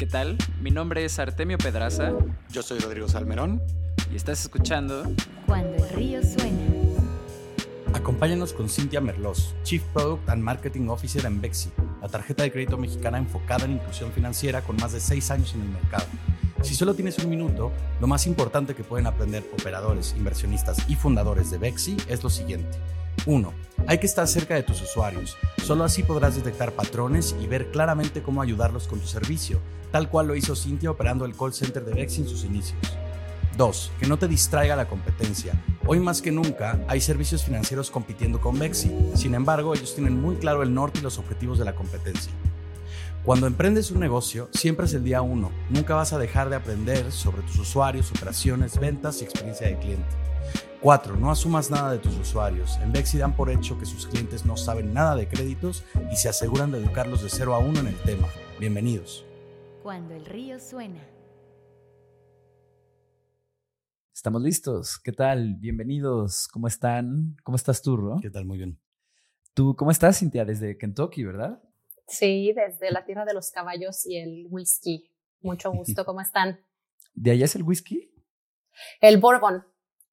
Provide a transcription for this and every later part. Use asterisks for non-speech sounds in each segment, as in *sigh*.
¿Qué tal? Mi nombre es Artemio Pedraza. Yo soy Rodrigo Salmerón. Y estás escuchando Cuando el río suena. Acompáñanos con Cintia Merlos, Chief Product and Marketing Officer en Bexi, la tarjeta de crédito mexicana enfocada en inclusión financiera con más de seis años en el mercado. Si solo tienes un minuto, lo más importante que pueden aprender operadores, inversionistas y fundadores de Bexi es lo siguiente. 1. Hay que estar cerca de tus usuarios. Solo así podrás detectar patrones y ver claramente cómo ayudarlos con tu servicio, tal cual lo hizo Cintia operando el call center de Bexi en sus inicios. 2. Que no te distraiga la competencia. Hoy más que nunca hay servicios financieros compitiendo con Bexi. Sin embargo, ellos tienen muy claro el norte y los objetivos de la competencia. Cuando emprendes un negocio, siempre es el día uno. Nunca vas a dejar de aprender sobre tus usuarios, operaciones, ventas y experiencia de cliente. 4. No asumas nada de tus usuarios. En Bexi dan por hecho que sus clientes no saben nada de créditos y se aseguran de educarlos de 0 a 1 en el tema. Bienvenidos. Cuando el río suena. Estamos listos. ¿Qué tal? Bienvenidos. ¿Cómo están? ¿Cómo estás tú, Ro? ¿Qué tal? Muy bien. ¿Tú cómo estás, Cintia? Desde Kentucky, ¿verdad? Sí, desde la tierra de los caballos y el whisky. Mucho gusto. *laughs* ¿Cómo están? ¿De allá es el whisky? El bourbon,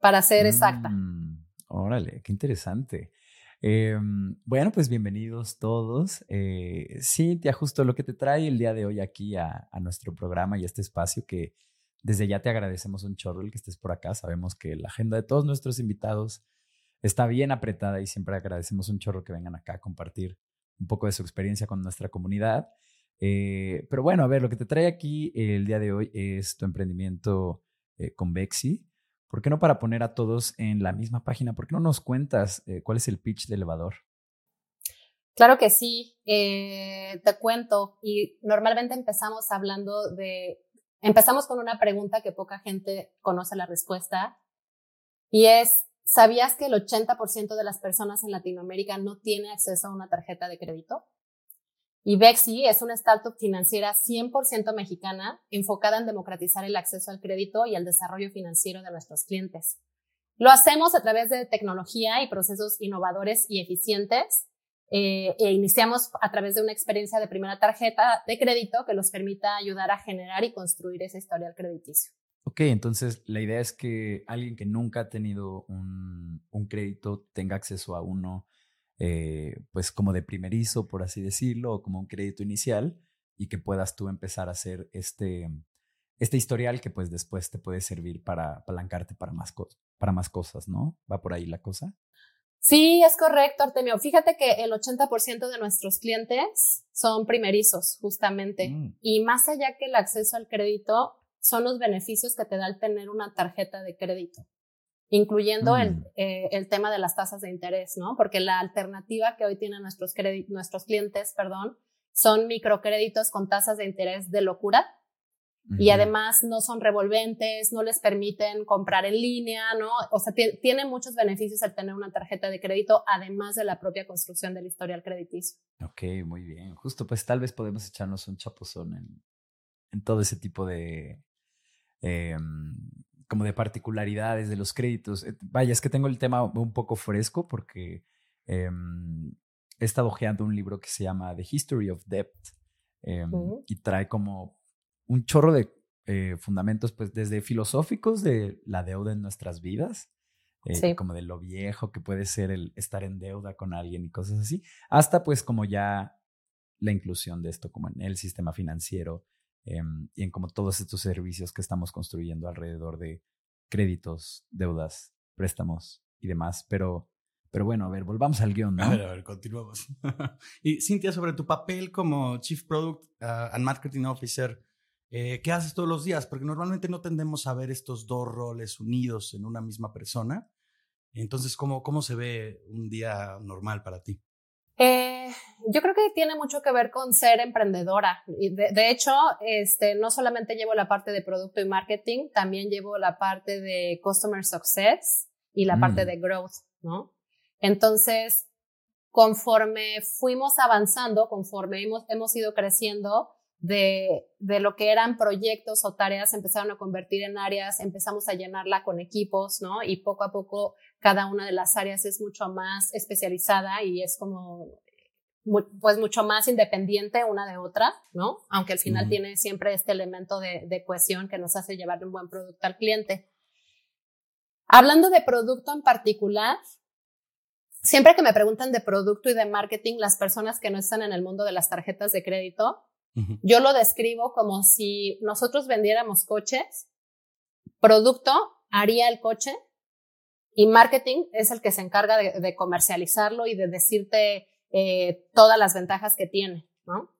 para ser exacta. Mm, órale, qué interesante. Eh, bueno, pues bienvenidos todos. Eh, Cintia, justo lo que te trae el día de hoy aquí a, a, nuestro programa y a este espacio que desde ya te agradecemos un chorro el que estés por acá. Sabemos que la agenda de todos nuestros invitados está bien apretada y siempre agradecemos un chorro que vengan acá a compartir un poco de su experiencia con nuestra comunidad. Eh, pero bueno, a ver, lo que te trae aquí el día de hoy es tu emprendimiento eh, con Bexi. ¿Por qué no para poner a todos en la misma página? ¿Por qué no nos cuentas eh, cuál es el pitch de elevador? Claro que sí, eh, te cuento. Y normalmente empezamos hablando de, empezamos con una pregunta que poca gente conoce la respuesta. Y es, ¿sabías que el 80% de las personas en Latinoamérica no tiene acceso a una tarjeta de crédito? Y Bexi es una startup financiera 100% mexicana enfocada en democratizar el acceso al crédito y al desarrollo financiero de nuestros clientes. Lo hacemos a través de tecnología y procesos innovadores y eficientes eh, e iniciamos a través de una experiencia de primera tarjeta de crédito que los permita ayudar a generar y construir ese historial crediticio. Ok, entonces la idea es que alguien que nunca ha tenido un crédito tenga acceso a uno eh, pues como de primerizo, por así decirlo, o como un crédito inicial, y que puedas tú empezar a hacer este, este historial que pues después te puede servir para apalancarte para más, para más cosas, ¿no? ¿Va por ahí la cosa? Sí, es correcto, Artemio. Fíjate que el 80% de nuestros clientes son primerizos, justamente. Mm. Y más allá que el acceso al crédito, son los beneficios que te da el tener una tarjeta de crédito incluyendo mm. el, eh, el, tema de las tasas de interés, ¿no? Porque la alternativa que hoy tienen nuestros, nuestros clientes, perdón, son microcréditos con tasas de interés de locura. Y además no son revolventes, no les permiten comprar en línea, ¿no? O sea, tiene muchos beneficios el tener una tarjeta de crédito, además de la propia construcción del historial crediticio. Ok, muy bien. Justo, pues tal vez podemos echarnos un chapuzón en, en todo ese tipo de, eh, como de particularidades de los créditos. Vaya, es que tengo el tema un poco fresco porque eh, he estado ojeando un libro que se llama The History of Debt eh, uh -huh. y trae como un chorro de eh, fundamentos, pues desde filosóficos de la deuda en nuestras vidas, sí. como de lo viejo que puede ser el estar en deuda con alguien y cosas así, hasta pues como ya la inclusión de esto como en el sistema financiero eh, y en como todos estos servicios que estamos construyendo alrededor de créditos, deudas, préstamos y demás. Pero, pero bueno, a ver, volvamos al guion. *laughs* ¿no? A ver, a ver, continuamos. *laughs* y Cintia, sobre tu papel como Chief Product uh, and Marketing Officer, eh, ¿qué haces todos los días? Porque normalmente no tendemos a ver estos dos roles unidos en una misma persona. Entonces, ¿cómo, cómo se ve un día normal para ti? Eh, yo creo que tiene mucho que ver con ser emprendedora. De, de, hecho, este, no solamente llevo la parte de producto y marketing, también llevo la parte de customer success y la mm. parte de growth, ¿no? Entonces, conforme fuimos avanzando, conforme hemos, hemos ido creciendo, de, de, lo que eran proyectos o tareas empezaron a convertir en áreas, empezamos a llenarla con equipos, ¿no? Y poco a poco cada una de las áreas es mucho más especializada y es como pues mucho más independiente una de otra, ¿no? Aunque al final tiene siempre este elemento de, de, cohesión que nos hace llevar un buen producto al cliente. Hablando de producto en particular, siempre que me preguntan de producto y de marketing, las personas que no están en el mundo de las tarjetas de crédito, yo lo describo como si nosotros vendiéramos coches, producto haría el coche y marketing es el que se encarga de, comercializarlo y de decirte eh, todas las ventajas que tiene, ¿no?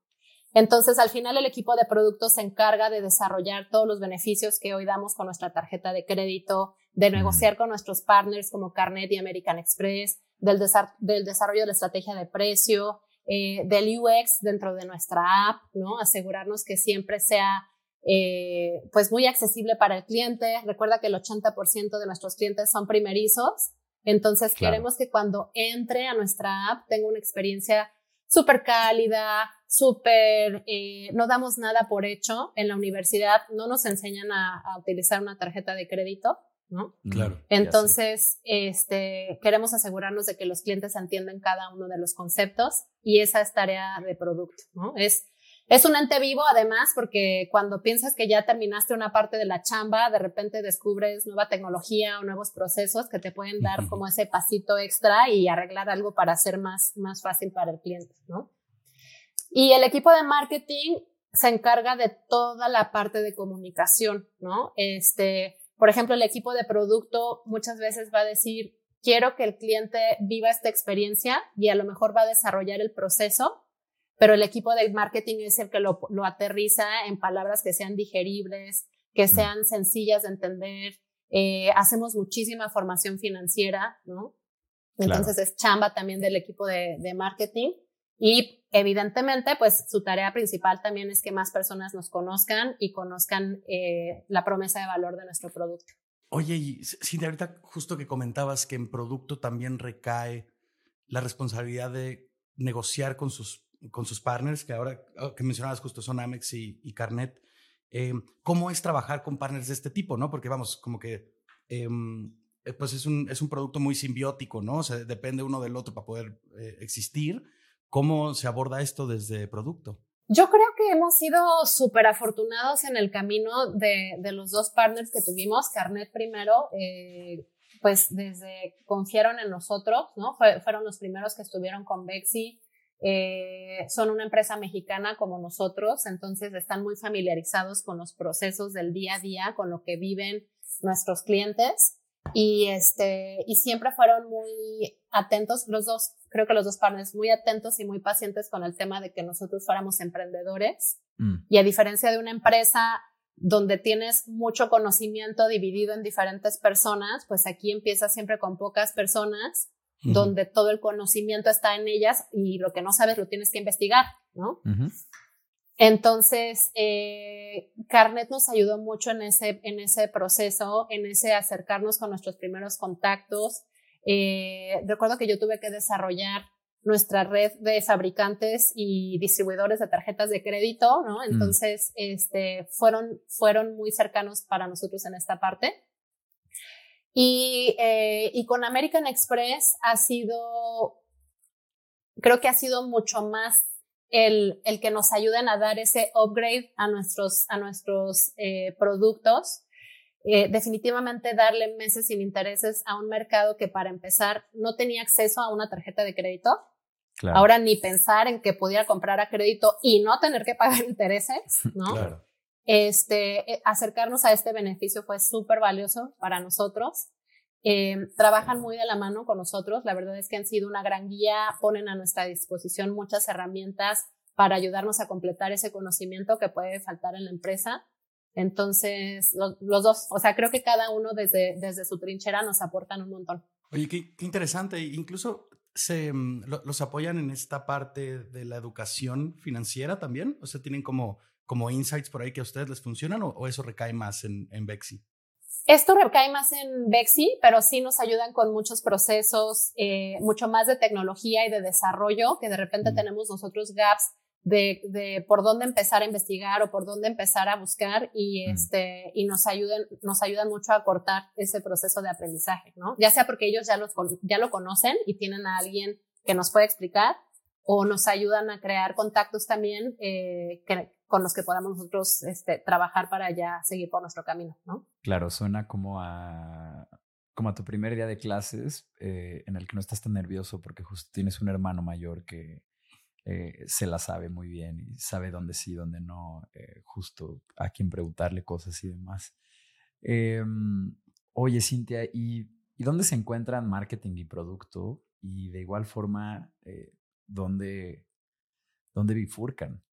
Entonces, al final, el equipo de productos se encarga de desarrollar todos los beneficios que hoy damos con nuestra tarjeta de crédito, de negociar con nuestros partners como Carnet y American Express, del, del desarrollo de la estrategia de precio, eh, del UX dentro de nuestra app, ¿no? Asegurarnos que siempre sea eh, pues muy accesible para el cliente. Recuerda que el 80% de nuestros clientes son primerizos, entonces queremos que cuando entre a nuestra app tenga una experiencia súper cálida, súper, eh, no damos nada por hecho. En la universidad no nos enseñan a, a utilizar una tarjeta de crédito. ¿no? Claro. Entonces, este, queremos asegurarnos de que los clientes entiendan cada uno de los conceptos y esa es tarea de producto, ¿no? Es, es un ente vivo además porque cuando piensas que ya terminaste una parte de la chamba, de repente descubres nueva tecnología o nuevos procesos que te pueden dar como ese pasito extra y arreglar algo para hacer más, más fácil para el cliente, ¿no? Y el equipo de marketing se encarga de toda la parte de comunicación, ¿no? Este, por ejemplo, el equipo de producto muchas veces va a decir, quiero que el cliente viva esta experiencia y a lo mejor va a desarrollar el proceso, pero el equipo de marketing es el que lo, aterriza en palabras que sean digeribles, que sean sencillas de entender. Eh, hacemos muchísima formación financiera, ¿no? Entonces es chamba también del equipo de, de marketing. Y evidentemente, pues su tarea principal también es que más personas nos conozcan y conozcan eh, la promesa de valor de nuestro producto. Oye, y Cindy, ahorita justo que comentabas que en producto también recae la responsabilidad de negociar con sus, con sus partners, que ahora oh, que mencionabas justo son Amex y, Carnet. Eh, ¿Cómo es trabajar con partners de este tipo? ¿no? Porque vamos, como que em, eh, pues es un, es un producto muy simbiótico, ¿no? O depende uno del otro para poder existir ¿Cómo se aborda esto desde producto? Yo creo que hemos sido súper afortunados en el camino de, de, los dos partners que tuvimos. Carnet primero, eh, pues desde confiaron en nosotros, ¿no? fueron los primeros que estuvieron con Bexi. Eh, son una empresa mexicana como nosotros, entonces están muy familiarizados con los procesos del día a día, con lo que viven nuestros clientes. Y, este, y siempre fueron muy atentos, los dos, creo que los dos partners, muy atentos y muy pacientes con el tema de que nosotros fuéramos emprendedores. Mm. Y a diferencia de una empresa donde tienes mucho conocimiento dividido en diferentes personas, pues aquí empieza siempre con pocas personas, donde todo el conocimiento está en ellas y lo que no sabes lo tienes que investigar, ¿no? Entonces, eh, Carnet nos ayudó mucho en ese, en ese proceso, en ese acercarnos con nuestros primeros contactos. Eh, recuerdo que yo tuve que desarrollar nuestra red de fabricantes y distribuidores de tarjetas de crédito, ¿no? Mm. Entonces, este, fueron, fueron muy cercanos para nosotros en esta parte. Y, eh, y con American Express ha sido, creo que ha sido mucho más el, el que nos ayuden a dar ese upgrade a nuestros, a nuestros eh, productos. Eh, definitivamente darle meses sin intereses a un mercado que para empezar no tenía acceso a una tarjeta de crédito. Ahora ni pensar en que pudiera comprar a crédito y no tener que pagar *laughs* intereses, ¿no? Claro. Este, eh, acercarnos a este beneficio fue súper valioso para nosotros. Eh, trabajan muy de la mano con nosotros. La verdad es que han sido una gran guía, ponen a nuestra disposición muchas herramientas para ayudarnos a completar ese conocimiento que puede faltar en la empresa. Entonces, los, dos, o sea, creo que cada uno desde, desde su trinchera nos aportan un montón. Oye, qué, interesante. Incluso se, mm, los apoyan en esta parte de la educación financiera también. O sea, tienen como, como insights por ahí que a ustedes les funcionan o, o eso recae más en, en Bexi. Esto recae más en Bexi, pero sí nos ayudan con muchos procesos, eh, mucho más de tecnología y de desarrollo, que de repente tenemos nosotros gaps de, de, por dónde empezar a investigar o por dónde empezar a buscar y, este, y nos, ayudan, nos ayudan mucho a cortar ese proceso de aprendizaje, ¿no? Ya sea porque ellos ya, los, ya lo conocen y tienen a alguien que nos puede explicar, o nos ayudan a crear contactos también eh, que, con los que podamos nosotros este, trabajar para ya seguir por nuestro camino, ¿no? Claro, suena como a, como a tu primer día de clases eh, en el que no estás tan nervioso porque justo tienes un hermano mayor que eh, se la sabe muy bien y sabe dónde sí, dónde no, eh, justo a quién preguntarle cosas y demás. Em, oye, Cintia, ¿y, ¿y, dónde se encuentran marketing y producto? Y de igual forma, ¿dónde, dónde bifurcan?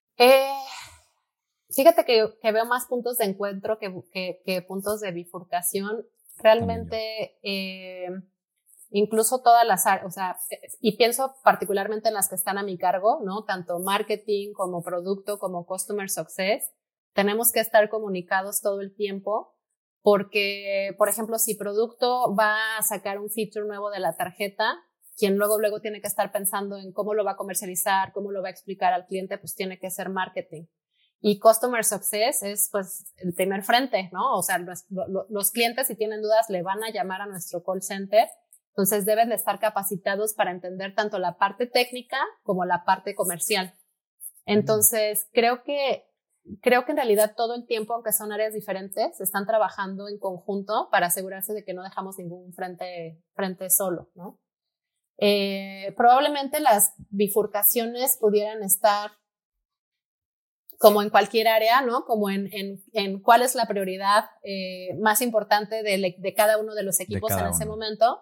Fíjate que, que, veo más puntos de encuentro que, puntos de bifurcación. Realmente, eh, incluso todas las áreas, o sea, y pienso particularmente en las que están a mi cargo, ¿no? Tanto marketing como producto como customer success, tenemos que estar comunicados todo el tiempo porque, por ejemplo, si producto va a sacar un feature nuevo de la tarjeta, quien luego luego tiene que estar pensando en cómo lo va a comercializar, cómo lo va a explicar al cliente, pues tiene que ser marketing. Y Customer Success es pues el primer frente, ¿no? O sea, los, los, clientes si tienen dudas le van a llamar a nuestro call center. Entonces deben de estar capacitados para entender tanto la parte técnica como la parte comercial. Entonces, creo que, creo que en realidad todo el tiempo, aunque son áreas diferentes, están trabajando en conjunto para asegurarse de que no dejamos ningún frente, frente solo, ¿no? Eh, probablemente las bifurcaciones pudieran estar como en cualquier área, ¿no? Como en, en, en cuál es la prioridad eh, más importante de, de, cada uno de los equipos en ese momento.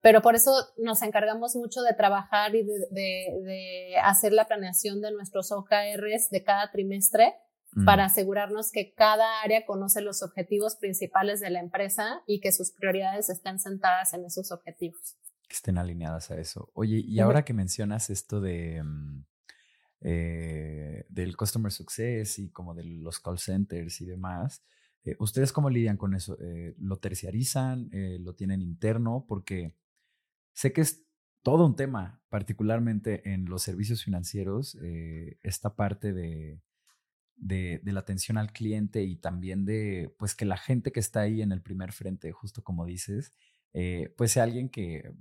Pero por eso nos encargamos mucho de trabajar y de, de hacer la planeación de nuestros OKRs de cada trimestre mm. para asegurarnos que cada área conoce los objetivos principales de la empresa y que sus prioridades estén sentadas en esos objetivos. Que estén alineadas a eso. Oye, y ahora que mencionas esto de... Mm, eh, del customer success y como de los call centers y demás. Eh, ¿Ustedes cómo lidian con eso? Eh, ¿Lo terciarizan? ¿Lo tienen interno? Porque sé que es todo un tema, particularmente en los servicios financieros, esta parte de, de, la atención al cliente y también de, pues, que la gente que está ahí en el primer frente, justo como dices, pues sea alguien que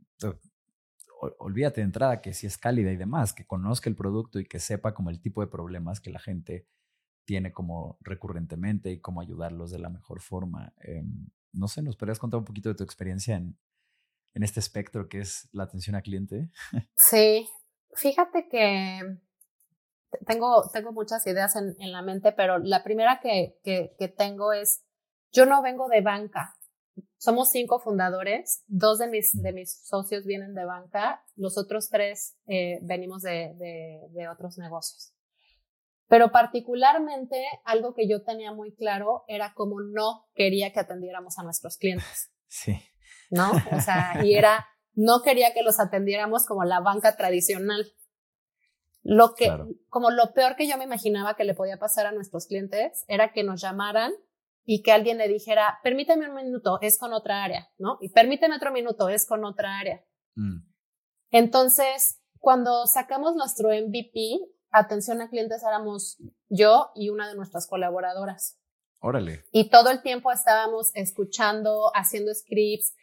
olvídate de entrada que si es cálida y demás, que conozca el producto y que sepa como el tipo de problemas que la gente tiene como recurrentemente y cómo ayudarlos de la mejor forma. Em, no sé, ¿nos podrías contar un poquito de tu experiencia en, en este espectro que es la atención al cliente? *laughs* Sí, fíjate que tengo, tengo muchas ideas en, en la mente, pero la primera que, que, que tengo es, yo no vengo de banca, somos cinco fundadores, dos de mis, de mis socios vienen de banca, los otros tres eh, venimos de, de, de, otros negocios. Pero particularmente algo que yo tenía muy claro era cómo no quería que atendiéramos a nuestros clientes. *laughs* Sí. ¿No? O sea, y era, no quería que los atendiéramos como la banca tradicional. Lo que, como lo peor que yo me imaginaba que le podía pasar a nuestros clientes era que nos llamaran y que alguien le dijera, permíteme un minuto, es con otra área, ¿no? Y permíteme otro minuto, es con otra área. Mm. Entonces, cuando sacamos nuestro MVP, atención a clientes éramos yo y una de nuestras colaboradoras. Órale. Y todo el tiempo estábamos escuchando, haciendo scripts,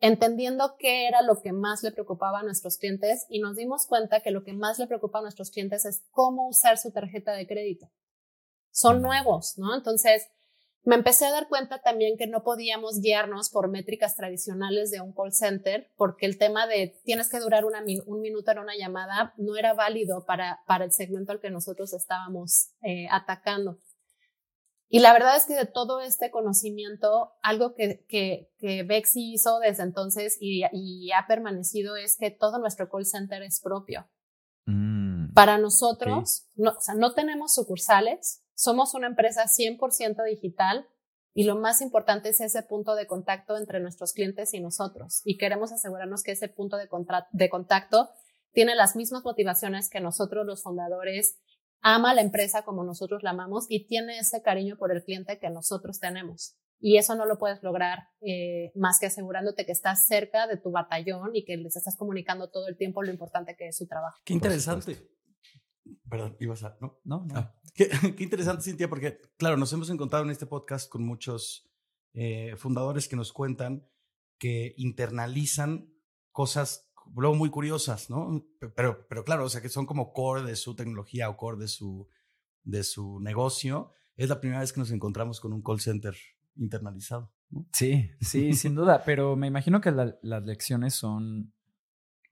entendiendo qué era lo que más le preocupaba a nuestros clientes y nos dimos cuenta que lo que más le preocupa a nuestros clientes es cómo usar su tarjeta de crédito. Son mm. nuevos, ¿no? Entonces, me empecé a dar cuenta también que no podíamos guiarnos por métricas tradicionales de un call center, porque el tema de tienes que durar una, un minuto en una llamada no era válido para, para el segmento al que nosotros estábamos eh, atacando. Y la verdad es que de todo este conocimiento, algo que, que, que Bexi hizo desde entonces y, y, ha permanecido es que todo nuestro call center es propio. Mm, para nosotros, no, o sea, no tenemos sucursales, somos una empresa 100% digital y lo más importante es ese punto de contacto entre nuestros clientes y nosotros. Y queremos asegurarnos que ese punto de, de contacto tiene las mismas motivaciones que nosotros los fundadores, ama la empresa como nosotros la amamos y tiene ese cariño por el cliente que nosotros tenemos. Y eso no lo puedes lograr eh, más que asegurándote que estás cerca de tu batallón y que les estás comunicando todo el tiempo lo importante que es su trabajo. Qué interesante. Perdón, ibas a. No, no, no. Ah, *laughs* qué, interesante, Cintia, porque, claro, nos hemos encontrado en este podcast con muchos eh, fundadores que nos cuentan que internalizan cosas luego muy curiosas, ¿no? Pero, pero claro, o sea, que son como core de su tecnología o core de su, de su negocio. Es la primera vez que nos encontramos con un call center internalizado. ¿no? Sí, sí, *laughs* sin duda, pero me imagino que las lecciones son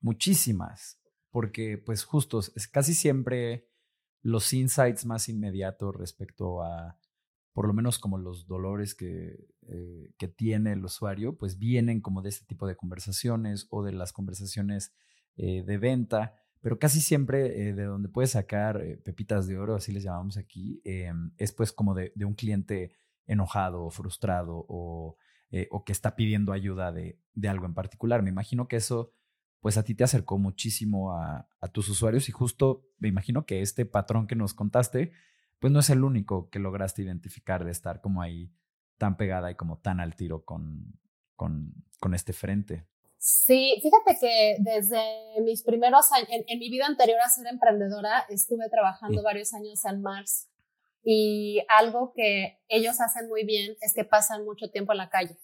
muchísimas, porque pues justo, es casi siempre los insights más inmediatos respecto a por lo menos como los dolores que, eh, que tiene el usuario, pues vienen como de este tipo de conversaciones o de las conversaciones eh, de venta, pero casi siempre eh, de donde puedes sacar pepitas de oro, así les llamamos aquí, es pues como de, de, un cliente enojado o frustrado o, o que está pidiendo ayuda de, de, algo en particular. Me imagino que eso pues a ti te acercó muchísimo a, a tus usuarios y justo me imagino que este patrón que nos contaste, pues no es el único que lograste identificar de estar como ahí tan pegada y como tan al tiro con, con, con este frente. Sí, fíjate que desde mis primeros años, en, mi vida anterior a ser emprendedora, estuve trabajando varios años en Mars y algo que ellos hacen muy bien es que pasan mucho tiempo en la calle.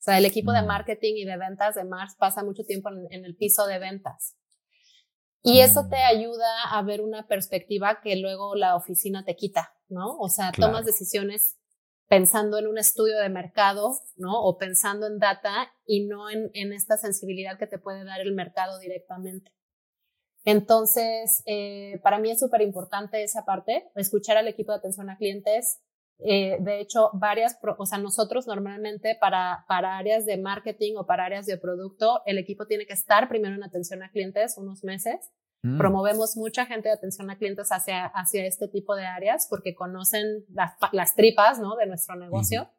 O sea, el equipo de marketing y de ventas de Mars pasa mucho tiempo en el piso de ventas. Y eso te ayuda a ver una perspectiva que luego la oficina te quita, ¿no? O sea, tomas decisiones pensando en un estudio de mercado, ¿no? O pensando en data y no en, en esta sensibilidad que te puede dar el mercado directamente. Entonces, eh, para mí es súper importante esa parte, escuchar al equipo de atención a clientes. Eh, de hecho, varias, o sea, nosotros normalmente para, para áreas de marketing o para áreas de producto, el equipo tiene que estar primero en atención a clientes unos meses Mm. Promovemos mucha gente de atención a clientes hacia, hacia este tipo de áreas porque conocen las, las tripas ¿no? de nuestro negocio.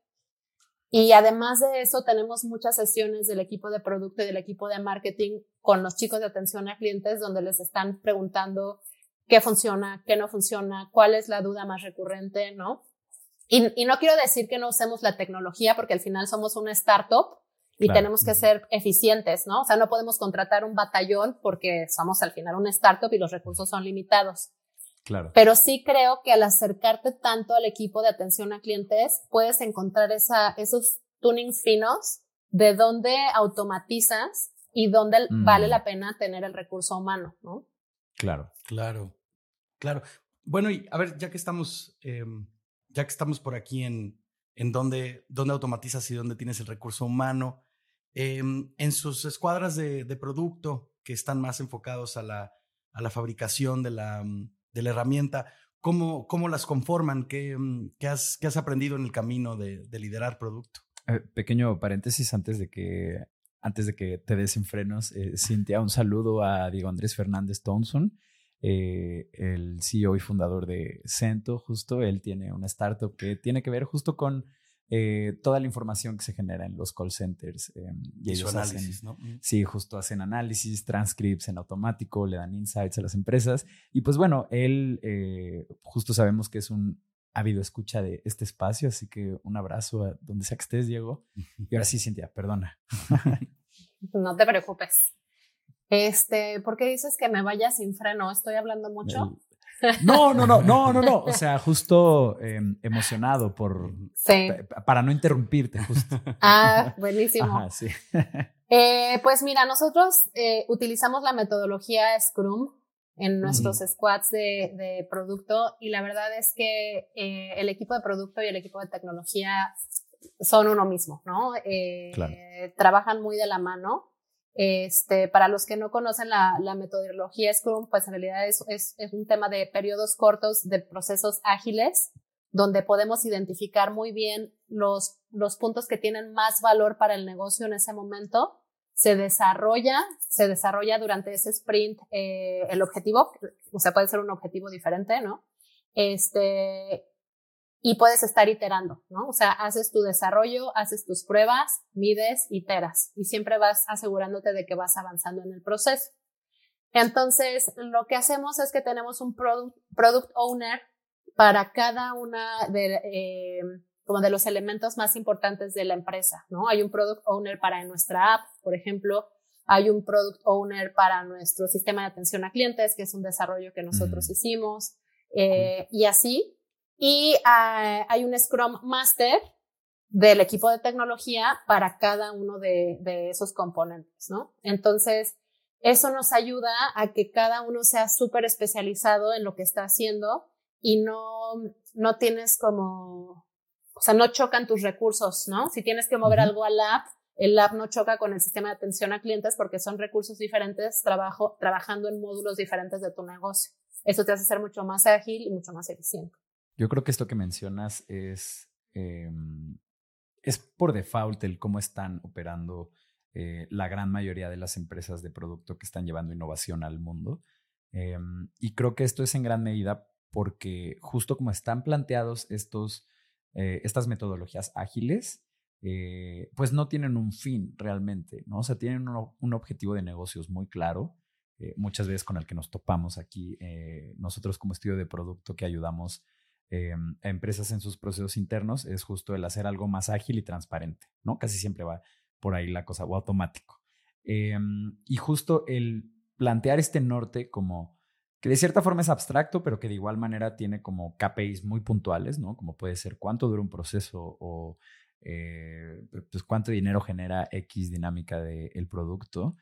Y además de eso, tenemos muchas sesiones del equipo de producto y del equipo de marketing con los chicos de atención a clientes donde les están preguntando qué funciona, qué no funciona, cuál es la duda más recurrente, ¿no? Y, y no quiero decir que no usemos la tecnología porque al final somos una startup y tenemos que ser eficientes, ¿no? O sea, no podemos contratar un batallón porque somos al final una startup y los recursos son limitados. Claro. Pero sí creo que al acercarte tanto al equipo de atención a clientes, puedes encontrar esa, esos tunings finos de dónde automatizas y dónde vale la pena tener el recurso humano, ¿no? Claro. Claro. Claro. Bueno, y a ver, ya que estamos, em, ya que estamos por aquí en, en dónde, dónde automatizas y dónde tienes el recurso humano, Em, en sus escuadras de, producto que están más enfocados a la, a la fabricación de la, de herramienta, ¿cómo, ¿cómo, las conforman? ¿Qué, qué, has, qué has aprendido en el camino de, de liderar producto? Eh, pequeño paréntesis antes de que, antes de que te des en frenos, eh, Cintia, un saludo a Diego Andrés Fernández Thompson. Eh, el CEO y fundador de Cento, justo, él tiene una startup que tiene que ver justo con eh, toda la información que se genera en los call centers. Eh, y ellos análisis, ¿no? Sí, justo hacen análisis, transcripts en automático, le dan insights a las empresas. Y pues bueno, él eh, justo sabemos que es un ávido escucha de este espacio, así que un abrazo a donde sea que estés, Diego. *laughs* Y ahora sí, Cintia, perdona. *laughs* No te preocupes. Este, ¿por qué dices que me vaya sin freno? ¿Estoy hablando mucho? No, no, no, no, no, no. O sea, justo em, emocionado por. *laughs* Sí. Para no interrumpirte, justo. *laughs* Ah, buenísimo. sí. *laughs* Eh, pues mira, nosotros eh, utilizamos la metodología Scrum en nuestros squads de, de, producto y la verdad es que eh, el equipo de producto y el equipo de tecnología son uno mismo, ¿no? Claro. Trabajan muy de la mano. Este, para los que no conocen la, metodología Scrum, pues en realidad es, un tema de periodos cortos de procesos ágiles, donde podemos identificar muy bien los, los puntos que tienen más valor para el negocio en ese momento. Se desarrolla, se desarrolla durante ese sprint eh, el objetivo, o sea, puede ser un objetivo diferente, ¿no? Este, y puedes estar iterando, ¿no? O sea, haces tu desarrollo, haces tus pruebas, mides, iteras y siempre vas asegurándote de que vas avanzando en el proceso. Entonces, lo que hacemos es que tenemos un product, owner para cada una de, eh, como de los elementos más importantes de la empresa, ¿no? Hay un product owner para nuestra app, por ejemplo, hay un product owner para nuestro sistema de atención a clientes, que es un desarrollo que nosotros hicimos, eh, y así y ah, hay un Scrum Master del equipo de tecnología para cada uno de, esos componentes, ¿no? Entonces, Eso nos ayuda a que cada uno sea súper especializado en lo que está haciendo y no, no tienes como, o sea, no chocan tus recursos, ¿no? Si tienes que mover algo al app, el app no choca con el sistema de atención a clientes porque son recursos diferentes trabajo, trabajando en módulos diferentes de tu negocio. Eso te hace ser mucho más ágil y mucho más eficiente. Yo creo que esto que mencionas es, em, es por default el cómo están operando eh, la gran mayoría de las empresas de producto que están llevando innovación al mundo. Em, y creo que esto es en gran medida porque justo como están planteados estos, eh, estas metodologías ágiles, eh, pues no tienen un fin realmente, ¿no? O sea, tienen un, objetivo de negocios muy claro, muchas veces con el que nos topamos aquí, nosotros como estudio de producto que ayudamos a empresas en sus procesos internos, es justo el hacer algo más ágil y transparente, ¿no? Casi siempre va por ahí la cosa, o automático. Em, y justo el plantear este norte como que de cierta forma es abstracto, pero que de igual manera tiene como KPIs muy puntuales, ¿no? Como puede ser cuánto dura un proceso o eh, pues cuánto dinero genera X dinámica del producto.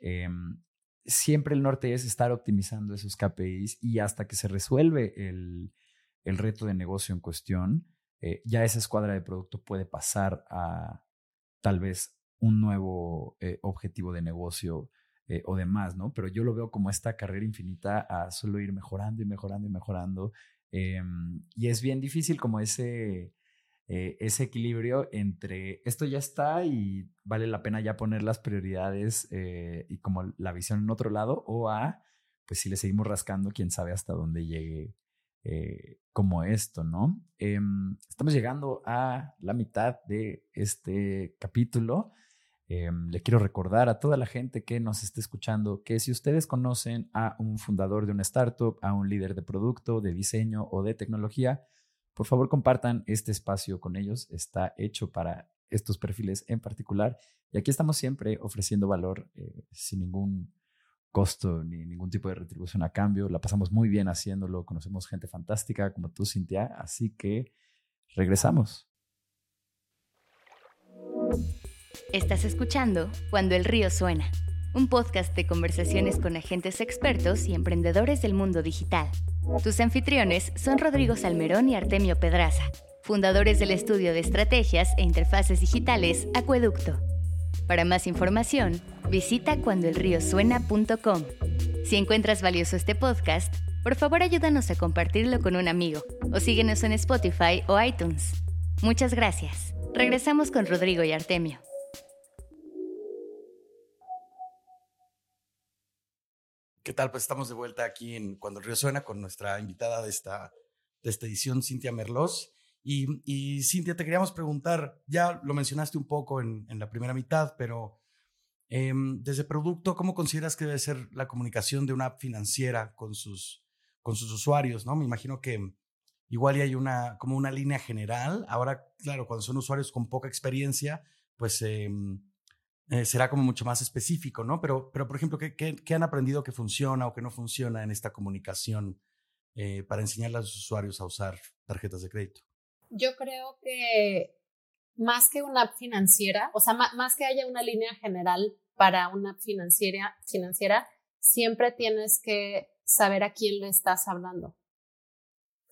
Em, siempre el norte es estar optimizando esos KPIs y hasta que se resuelve el, el reto de negocio en cuestión, eh, ya esa escuadra de producto puede pasar a tal vez un nuevo eh, objetivo de negocio eh, o demás, ¿no? Pero yo lo veo como esta carrera infinita a solo ir mejorando y mejorando y mejorando. Em, y es bien difícil como ese, ese equilibrio entre esto ya está y vale la pena ya poner las prioridades y como la visión en otro lado o a, pues si le seguimos rascando, quién sabe hasta dónde llegue como esto, ¿no? Em, estamos llegando a la mitad de este capítulo. Em, le quiero recordar a toda la gente que nos esté escuchando que si ustedes conocen a un fundador de una startup, a un líder de producto, de diseño o de tecnología, por favor compartan este espacio con ellos. Está hecho para estos perfiles en particular. Y aquí estamos siempre ofreciendo valor eh, sin ningún costo ni ningún tipo de retribución a cambio. La pasamos muy bien haciéndolo. Conocemos gente fantástica como tú, Cintia. Así que regresamos. Estás escuchando Cuando el río suena, un podcast de conversaciones con agentes expertos y emprendedores del mundo digital. Tus anfitriones son Rodrigo Salmerón y Artemio Pedraza, fundadores del estudio de estrategias e interfaces digitales Acueducto. Para más información, visita cuandoelriosuena.com. Si encuentras valioso este podcast, por favor ayúdanos a compartirlo con un amigo o síguenos en Spotify o iTunes. Muchas gracias. Regresamos con Rodrigo y Artemio. ¿Qué tal? Pues estamos de vuelta aquí en Cuando el Río Suena con nuestra invitada de esta, de esta edición, Cintia Merlos. Y, y, Cintia, te queríamos preguntar, ya lo mencionaste un poco en, la primera mitad, pero em, desde producto, ¿cómo consideras que debe ser la comunicación de una app financiera con sus, con sus usuarios? ¿no? Me imagino que igual hay una, como una línea general. Ahora, claro, cuando son usuarios con poca experiencia, pues... Eh, eh, será como mucho más específico, ¿no? Pero, pero por ejemplo, ¿qué, qué, han aprendido que funciona o que no funciona en esta comunicación eh, para enseñarle a los usuarios a usar tarjetas de crédito? Yo creo que más que una app financiera, o sea, más, que haya una línea general para una app financiera, financiera, siempre tienes que saber a quién le estás hablando.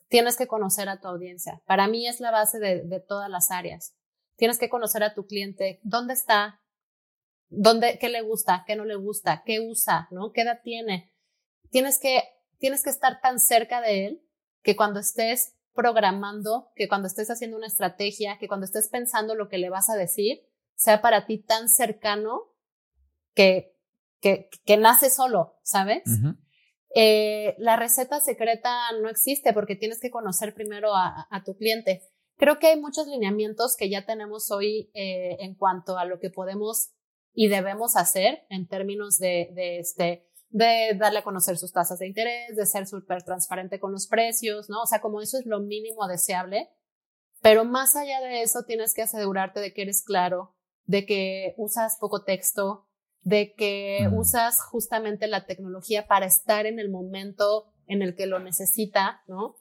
Tienes que conocer a tu audiencia. Para mí es la base de, de todas las áreas. Tienes que conocer a tu cliente, dónde está, dónde, qué le gusta, qué no le gusta, qué usa, ¿no? ¿Qué edad tiene? Tienes que, tienes que estar tan cerca de él que cuando estés programando, que cuando estés haciendo una estrategia, que cuando estés pensando lo que le vas a decir, sea para ti tan cercano que, que, que nace solo, ¿sabes? eh, la receta secreta no existe porque tienes que conocer primero a, a, tu cliente. Creo que hay muchos lineamientos que ya tenemos hoy eh, en cuanto a lo que podemos y debemos hacer en términos de, de, este, de darle a conocer sus tasas de interés, de ser súper transparente con los precios, ¿no? O sea, como eso es lo mínimo deseable. Pero más allá de eso, tienes que asegurarte de que eres claro, de que usas poco texto, de que usas justamente la tecnología para estar en el momento en el que lo necesita, ¿no?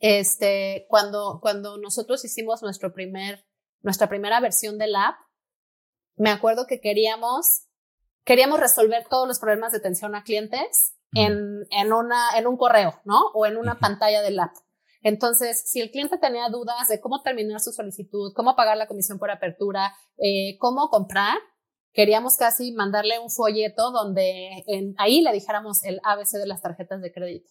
Este, cuando, cuando nosotros hicimos nuestro primer, nuestra primera versión del app, me acuerdo que queríamos queríamos resolver todos los problemas de atención a clientes en, en, una, en un correo, ¿no? O en una pantalla del app. Entonces, si el cliente tenía dudas de cómo terminar su solicitud, cómo pagar la comisión por apertura, eh, cómo comprar, queríamos casi mandarle un folleto donde en, ahí le dijéramos el ABC de las tarjetas de crédito.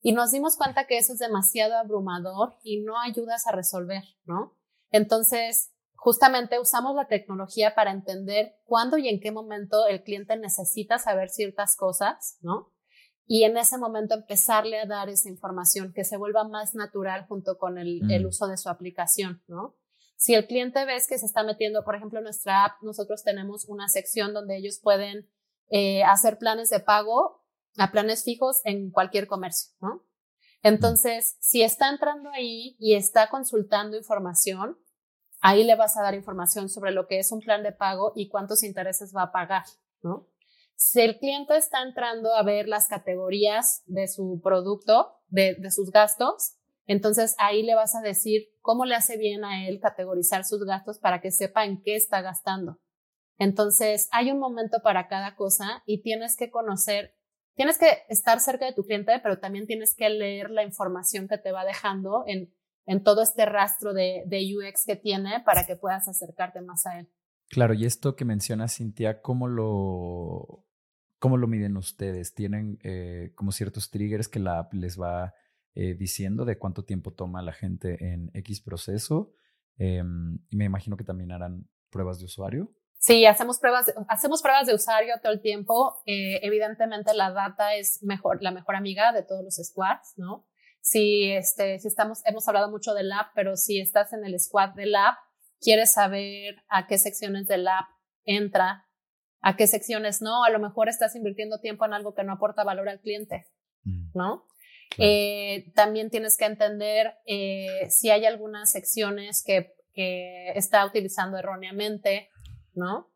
Y nos dimos cuenta que eso es demasiado abrumador y no ayudas a resolver, ¿no? Entonces, justamente usamos la tecnología para entender cuándo y en qué momento el cliente necesita saber ciertas cosas, ¿no? Y en ese momento empezarle a dar esa información que se vuelva más natural junto con el, el mm. uso de su aplicación, ¿no? Si el cliente ves que se está metiendo, por ejemplo, en nuestra app, nosotros tenemos una sección donde ellos pueden eh, hacer planes de pago a planes fijos en cualquier comercio, ¿no? Entonces, si está entrando ahí y está consultando información, ahí le vas a dar información sobre lo que es un plan de pago y cuántos intereses va a pagar, ¿no? Si el cliente está entrando a ver las categorías de su producto, de, de sus gastos, entonces ahí le vas a decir cómo le hace bien a él categorizar sus gastos para que sepa en qué está gastando. Entonces, hay un momento para cada cosa y tienes que conocer, tienes que estar cerca de tu cliente, pero también tienes que leer la información que te va dejando en en todo este rastro de, UX que tiene para que puedas acercarte más a él. Claro, y esto que menciona Cintia, ¿cómo lo, cómo lo miden ustedes? ¿Tienen eh, como ciertos triggers que la app les va eh, diciendo de cuánto tiempo toma la gente en X proceso? Em, y me imagino que también harán pruebas de usuario. Sí, hacemos pruebas, de, hacemos pruebas de usuario todo el tiempo. Eh, evidentemente la data es mejor, la mejor amiga de todos los squads, ¿no? Si, este, si estamos, hemos hablado mucho del app, pero si estás en el squad del app, quieres saber a qué secciones del app entra, a qué secciones no, a lo mejor estás invirtiendo tiempo en algo que no aporta valor al cliente, mm. ¿no? Eh, también tienes que entender eh, si hay algunas secciones que, que está utilizando erróneamente, ¿no?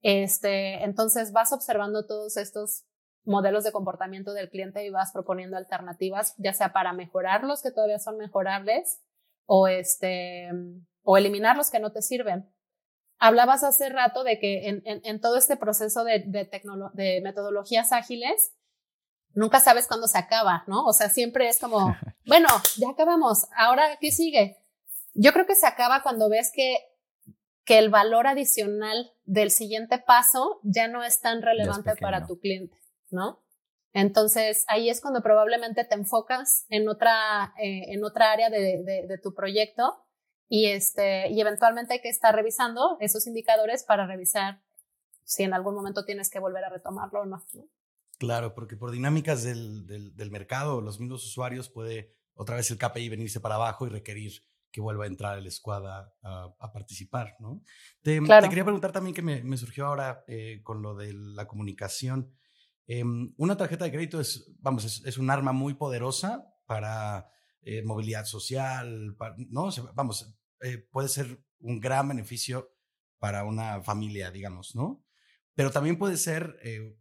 Este, entonces vas observando todos estos modelos de comportamiento del cliente y vas proponiendo alternativas, ya sea para mejorar los que todavía son mejorables o, este, o eliminar los que no te sirven. Hablabas hace rato de que en, en, todo este proceso de, de, de metodologías ágiles, nunca sabes cuándo se acaba, ¿no? O sea, siempre es como, *laughs* bueno, ya acabamos, ahora, ¿qué sigue? Yo creo que se acaba cuando ves que, que el valor adicional del siguiente paso ya no es tan relevante para tu cliente. ¿No? Entonces, ahí es cuando probablemente te enfocas en otra, eh, en otra área de, de, tu proyecto y, este, y eventualmente hay que estar revisando esos indicadores para revisar si en algún momento tienes que volver a retomarlo o no. Claro, porque por dinámicas del, del, del, mercado, los mismos usuarios puede otra vez el KPI venirse para abajo y requerir que vuelva a entrar el squad a, a, participar, ¿no? Te, te, quería preguntar también que me, me surgió ahora eh, con lo de la comunicación. Em, una tarjeta de crédito es, vamos, es, un arma muy poderosa para eh, movilidad social, ¿no? vamos, eh, puede ser un gran beneficio para una familia, digamos, ¿no? Pero también puede ser, eh,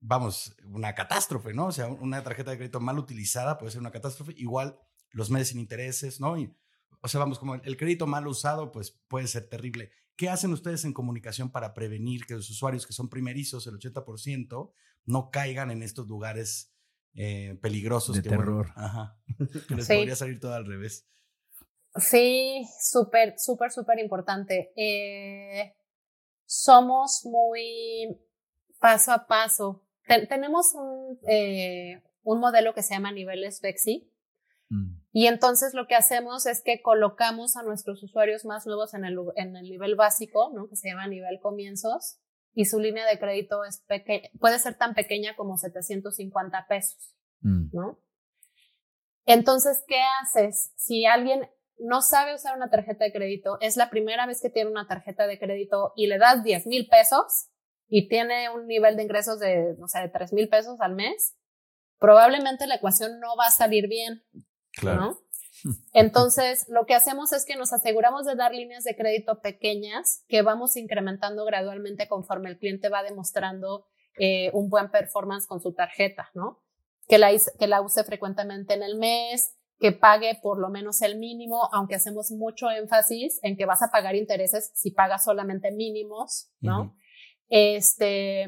vamos, una catástrofe, ¿no? O sea, una tarjeta de crédito mal utilizada puede ser una catástrofe. Igual los meses sin intereses, ¿no? Y, o sea, vamos, como el crédito mal usado, pues puede ser terrible. ¿Qué hacen ustedes en comunicación para prevenir que los usuarios que son primerizos, el 80%, no caigan en estos lugares eh, peligrosos? De terror. ajá, *laughs* que les podría salir todo al revés. Sí, súper, súper, súper importante. Eh, somos muy paso a paso. tenemos un, eh, un modelo que se llama niveles Bexi, Mm. Y entonces lo que hacemos es que colocamos a nuestros usuarios más nuevos en el, en el nivel básico, ¿no? que se llama nivel comienzos, y su línea de crédito es puede ser tan pequeña como 750 pesos. Mm. ¿no? Entonces, ¿qué haces? Si alguien no sabe usar una tarjeta de crédito, es la primera vez que tiene una tarjeta de crédito y le das 10 mil pesos y tiene un nivel de ingresos de, no sé, de 3 mil pesos al mes, probablemente la ecuación no va a salir bien. Claro. *laughs* Entonces, lo que hacemos es que nos aseguramos de dar líneas de crédito pequeñas que vamos incrementando gradualmente conforme el cliente va demostrando eh, un buen performance con su tarjeta, ¿no? Que la, que la use frecuentemente en el mes, que pague por lo menos el mínimo, aunque hacemos mucho énfasis en que vas a pagar intereses si pagas solamente mínimos, ¿no? Este,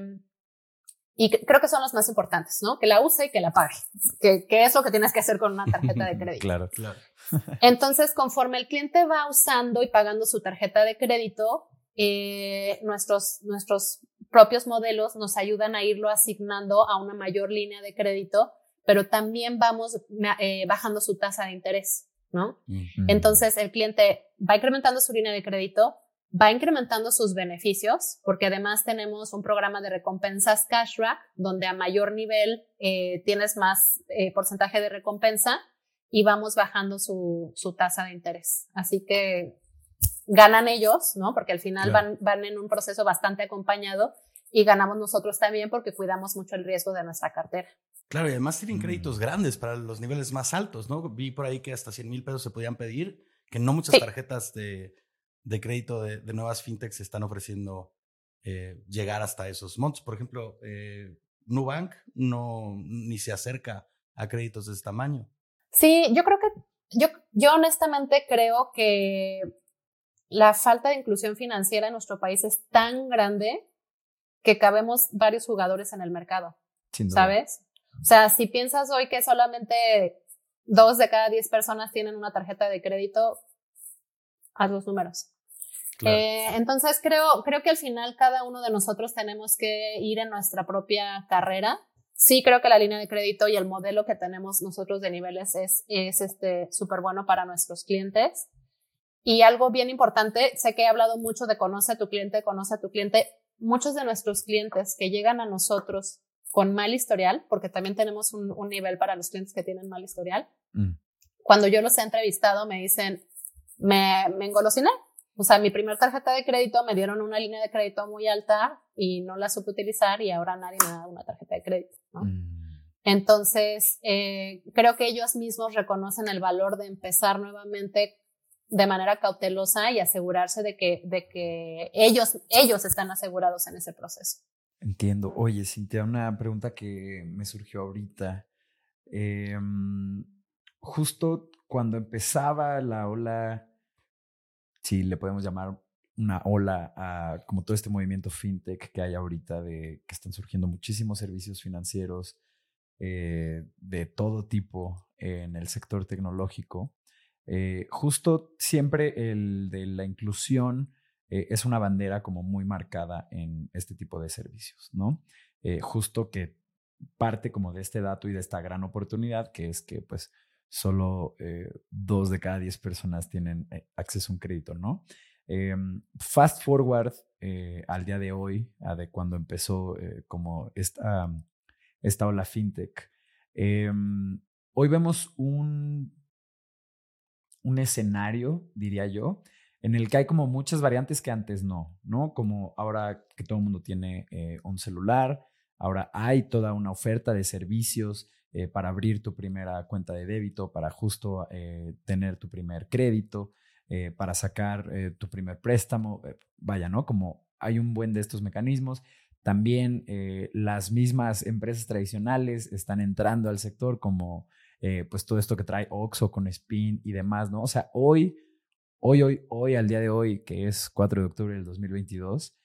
y creo que son los más importantes, ¿no? Que la use y que la pague, que, que es lo que tienes que hacer con una tarjeta de *laughs* crédito. claro, claro. *laughs* Entonces, conforme el cliente va usando y pagando su tarjeta de crédito, eh, nuestros, nuestros propios modelos nos ayudan a irlo asignando a una mayor línea de crédito, pero también vamos eh, bajando su tasa de interés, ¿no? Entonces, el cliente va incrementando su línea de crédito, va incrementando sus beneficios, porque además tenemos un programa de recompensas cashback, donde a mayor nivel eh, tienes más eh, porcentaje de recompensa y vamos bajando su, su tasa de interés. Así que ganan ellos, ¿no? Porque al final van, van en un proceso bastante acompañado y ganamos nosotros también porque cuidamos mucho el riesgo de nuestra cartera. Claro, y además tienen créditos mm. grandes para los niveles más altos, ¿no? Vi por ahí que hasta 100 mil pesos se podían pedir, que no muchas tarjetas de, de crédito de, nuevas fintechs están ofreciendo eh, llegar hasta esos montos. Por ejemplo, eh, Nubank no ni se acerca a créditos de este tamaño. Sí, yo creo que, yo, yo honestamente creo que la falta de inclusión financiera en nuestro país es tan grande que cabemos varios jugadores en el mercado. ¿Sabes? O sea, si piensas hoy que solamente dos de cada diez personas tienen una tarjeta de crédito, haz los números. Eh, entonces creo, creo que al final cada uno de nosotros tenemos que ir en nuestra propia carrera. Sí, creo que la línea de crédito y el modelo que tenemos nosotros de niveles es, es este súper bueno para nuestros clientes. Y algo bien importante, sé que he hablado mucho de conoce a tu cliente, conoce a tu cliente. Muchos de nuestros clientes que llegan a nosotros con mal historial, porque también tenemos un, un nivel para los clientes que tienen mal historial, mm. cuando yo los he entrevistado me dicen, me, me engolosiné, o sea, mi primer tarjeta de crédito me dieron una línea de crédito muy alta y no la supe utilizar y ahora nadie me da una tarjeta de crédito. ¿no? Mm. Entonces, eh, creo que ellos mismos reconocen el valor de empezar nuevamente de manera cautelosa y asegurarse de que, de que ellos, ellos están asegurados en ese proceso. Entiendo. Oye, Cintia, una pregunta que me surgió ahorita. Em, justo cuando empezaba la ola si le podemos llamar una ola a como todo este movimiento fintech que hay ahorita de que están surgiendo muchísimos servicios financieros eh, de todo tipo en el sector tecnológico. Eh, justo siempre el de la inclusión eh, es una bandera como muy marcada en este tipo de servicios, ¿no? justo que parte como de este dato y de esta gran oportunidad que es que pues solo eh, dos de cada diez personas tienen eh, acceso a un crédito, ¿no? Em, fast forward eh, al día de hoy, a de cuando empezó como esta, esta ola fintech, em, hoy vemos un, un escenario, diría yo, en el que hay como muchas variantes que antes no, ¿no? Como ahora que todo el mundo tiene un celular, ahora hay toda una oferta de servicios eh, para abrir tu primera cuenta de débito, para justo eh, tener tu primer crédito, eh, para sacar tu primer préstamo. vaya, ¿no? Como hay un buen de estos mecanismos. También las mismas empresas tradicionales están entrando al sector como pues todo esto que trae Oxo con Spin y demás, ¿no? O sea, hoy, hoy, hoy, hoy, al día de hoy, que es 4 de octubre del 2022,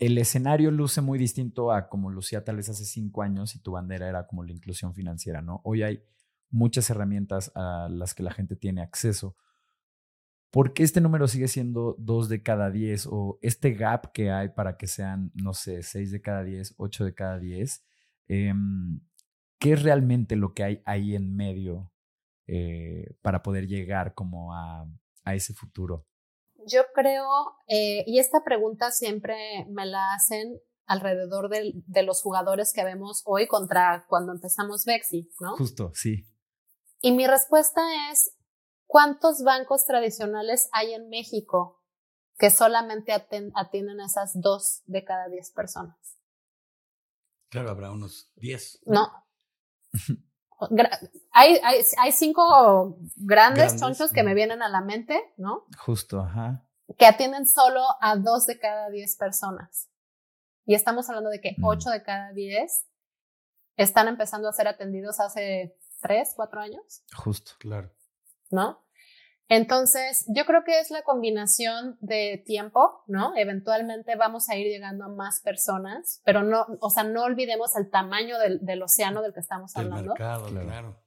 el escenario luce muy distinto a como lucía tal vez hace cinco años y tu bandera era como la inclusión financiera, ¿no? Hoy hay muchas herramientas a las que la gente tiene acceso. ¿Por qué este número sigue siendo dos de cada diez o este gap que hay para que sean, no sé, seis de cada diez, ocho de cada diez? Em, ¿Qué es realmente lo que hay ahí en medio eh, para poder llegar como a ese futuro? Yo creo, eh, y esta pregunta siempre me la hacen alrededor de, de, los jugadores que vemos hoy contra cuando empezamos Vexi, ¿no? Justo, sí. Y mi respuesta es, ¿cuántos bancos tradicionales hay en México que solamente atienden a esas dos de cada diez personas? Claro, habrá unos diez. No. *laughs* hay, hay, hay cinco grandes, chonchos que me vienen a la mente, ¿no? Justo, ajá. Que atienden solo a dos de cada diez personas. Y estamos hablando de que mm. ocho de cada diez están empezando a ser atendidos hace tres, cuatro años. Justo, claro. ¿No? Entonces, yo creo que es la combinación de tiempo, ¿no? Eventualmente vamos a ir llegando a más personas, pero no, o sea, no olvidemos el tamaño del, del océano del que estamos hablando. mercado, claro.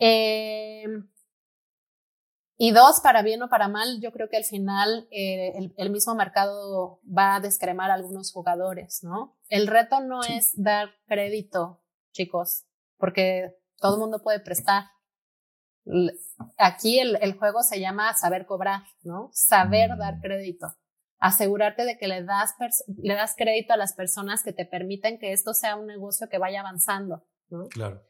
Eh, y dos, para bien o para mal, yo creo que al final eh, el, el mismo mercado va a descremar a algunos jugadores, ¿no? El reto no Sí. es dar crédito, chicos, porque todo el mundo puede prestar. Aquí el, el juego se llama saber cobrar, ¿no? Saber Mm. dar crédito. Asegurarte de que le das, le das crédito a las personas que te permiten que esto sea un negocio que vaya avanzando, ¿no? Claro.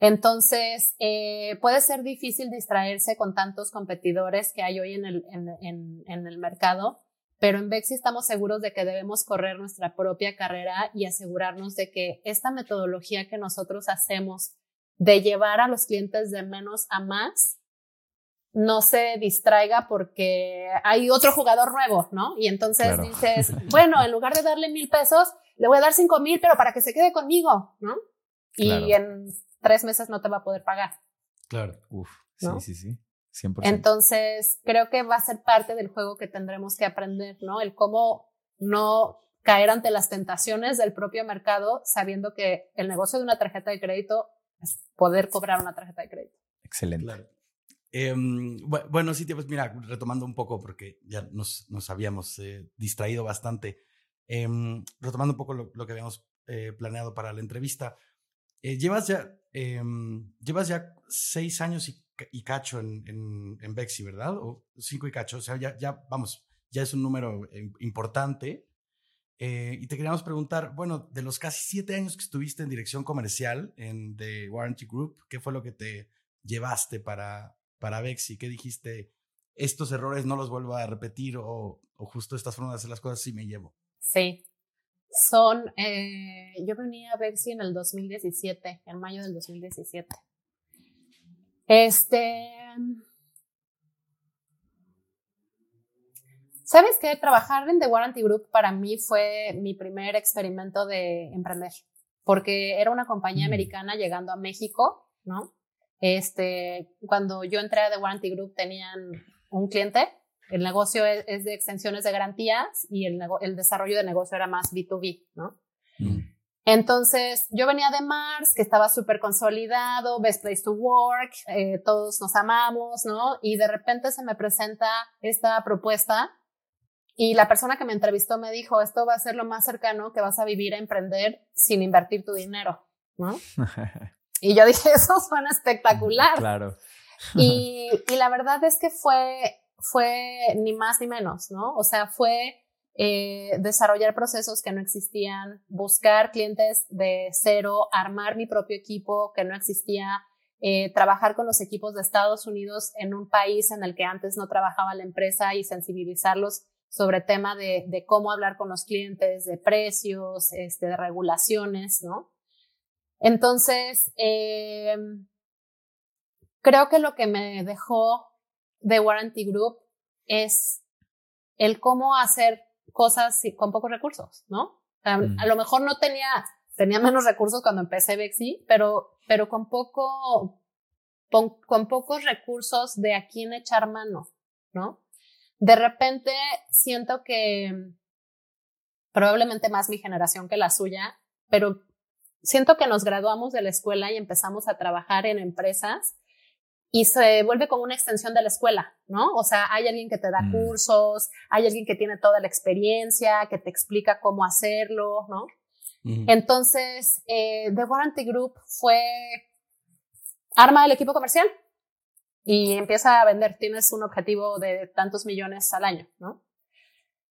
Entonces, eh, puede ser difícil distraerse con tantos competidores que hay hoy en el, en, en- en el mercado, pero en Bexi estamos seguros de que debemos correr nuestra propia carrera y asegurarnos de que esta metodología que nosotros hacemos de llevar a los clientes de menos a más no se distraiga porque hay otro jugador nuevo, ¿no? Y entonces Claro. dices, *laughs* bueno, en lugar de darle mil pesos, le voy a dar cinco mil, pero para que se quede conmigo, ¿no? Y Claro. en tres meses no te va a poder pagar. Claro. Uf, ¿No? sí, sí, sí. 100%. Entonces, creo que va a ser parte del juego que tendremos que aprender, ¿no? El cómo no caer ante las tentaciones del propio mercado, sabiendo que el negocio de una tarjeta de crédito poder cobrar una tarjeta de crédito. Excelente. Claro. Bu- bueno, sí, pues mira, retomando un poco, porque ya nos, nos habíamos eh, distraído bastante, Em, retomando un poco lo, lo que habíamos eh, planeado para la entrevista, eh, llevas, ya, em, llevas ya seis años y, y cacho en, en, en Bexi, ¿verdad? O cinco y cacho, o sea, ya, ya vamos, ya es un número eh, importante. Eh, y te queríamos preguntar, bueno, de los casi siete años que estuviste en dirección comercial en The Warranty Group, ¿qué fue lo que te llevaste para, para Bexi? ¿Qué dijiste? Estos errores no los vuelvo a repetir o, o justo estas formas de hacer las cosas sí me llevo. Sí. Son, eh, yo venía a Bexi en el 2017, en mayo del 2017. Este. ¿Sabes qué? Trabajar en The Warranty Group para mí fue mi primer experimento de emprender, porque era una compañía Mm. americana llegando a México, ¿no? Este, cuando yo entré a The Warranty Group tenían un cliente, el negocio es, es de extensiones de garantías y el, el desarrollo de negocio era más B2B, ¿no? Mm. Entonces, yo venía de Mars, que estaba súper consolidado, best place to work, eh, todos nos amamos, ¿no? Y de repente se me presenta esta propuesta y la persona que me entrevistó me dijo, esto va a ser lo más cercano que vas a vivir a emprender sin invertir tu dinero, ¿no? *laughs* Y yo dije, eso suena espectacular. claro. Y, y la verdad es que fue, fue ni más ni menos, ¿no? O sea, fue eh, desarrollar procesos que no existían, buscar clientes de cero, armar mi propio equipo que no existía, eh, trabajar con los equipos de Estados Unidos en un país en el que antes no trabajaba la empresa y sensibilizarlos sobre tema de, de cómo hablar con los clientes, de precios, este, de regulaciones, ¿no? Entonces, eh, creo que lo que me dejó de Warranty Group es el cómo hacer cosas con pocos recursos, ¿no? Sea, Mm. A lo mejor no tenía, tenía menos recursos cuando empecé Bexi, pero, pero con poco, con, con pocos recursos de a quién echar mano, ¿no? De repente siento que probablemente más mi generación que la suya, pero siento que nos graduamos de la escuela y empezamos a trabajar en empresas y se vuelve como una extensión de la escuela, ¿no? O sea, hay alguien que te da Mm. cursos, hay alguien que tiene toda la experiencia, que te explica cómo hacerlo, ¿no? Entonces, eh, The Warranty Group fue arma el equipo comercial y empieza a vender. Tienes un objetivo de tantos millones al año, ¿no?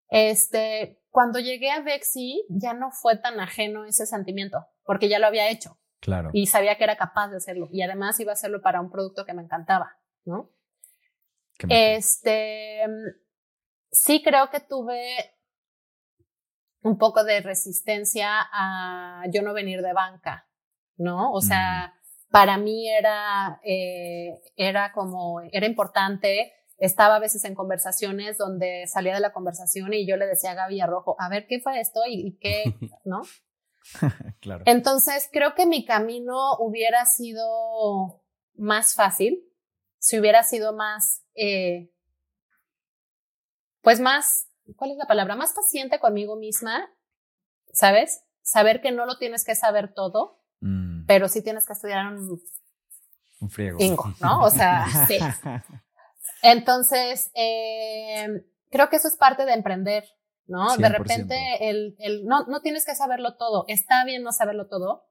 Este, cuando llegué a Bexi ya no fue tan ajeno ese sentimiento, porque ya lo había hecho Claro. y sabía que era capaz de hacerlo y además iba a hacerlo para un producto que me encantaba, ¿no? Este, sí creo que tuve un poco de resistencia a yo no venir de banca, ¿no? O sea, para mí era, eh, era como, era importante. Estaba a veces en conversaciones donde salía de la conversación y yo le decía a Gaby Arrojo, a ver, ¿qué fue esto? ¿Y, y qué? *laughs* ¿No? *laughs* claro. Entonces, creo que mi camino hubiera sido más fácil si hubiera sido más eh, pues más, ¿cuál es la palabra? Más paciente conmigo misma, ¿sabes? Saber que no lo tienes que saber todo. Pero sí tienes que estudiar un, un friego. ¿no? O sea, *laughs* sí. Entonces, eh, creo que eso es parte de emprender, ¿no? De repente, el, el, no, no tienes que saberlo todo. Está bien no saberlo todo.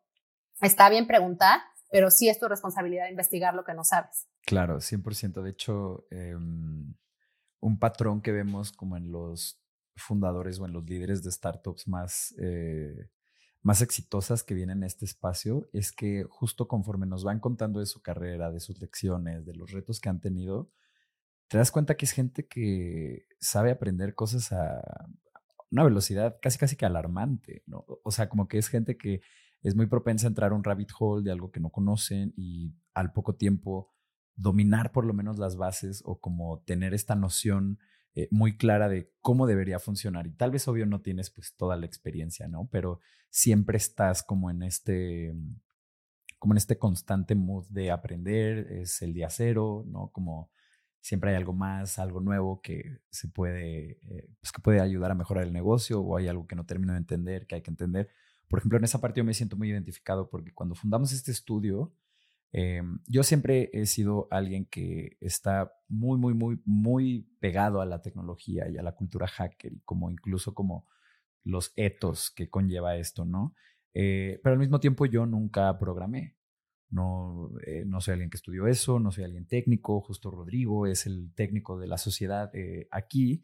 Está bien preguntar, pero sí es tu responsabilidad investigar lo que no sabes. Claro, 100%. De hecho, em, un patrón que vemos como en los fundadores o en los líderes de startups más, eh, más exitosas que vienen a este espacio es que justo conforme nos van contando de su carrera, de sus lecciones, de los retos que han tenido, te das cuenta que es gente que sabe aprender cosas a una velocidad casi casi que alarmante, ¿no? O sea, como que es gente que es muy propensa a entrar a un rabbit hole de algo que no conocen y al poco tiempo dominar por lo menos las bases o como tener esta noción eh, muy clara de cómo debería funcionar. Y tal vez obvio no tienes pues toda la experiencia, ¿no? Pero siempre estás como en este, como en este constante mood de aprender, es el día cero, ¿no? Como siempre hay algo más, algo nuevo que se puede, eh, pues que puede ayudar a mejorar el negocio o hay algo que no termino de entender, que hay que entender. Por ejemplo, en esa parte yo me siento muy identificado porque cuando fundamos este estudio, eh, yo siempre he sido alguien que está muy, muy, muy, muy pegado a la tecnología y a la cultura hacker y como incluso como los etos que conlleva esto, ¿no? Eh, pero al mismo tiempo yo nunca programé. No, eh, no soy alguien que estudió eso, no soy alguien técnico, justo Rodrigo es el técnico de la sociedad aquí.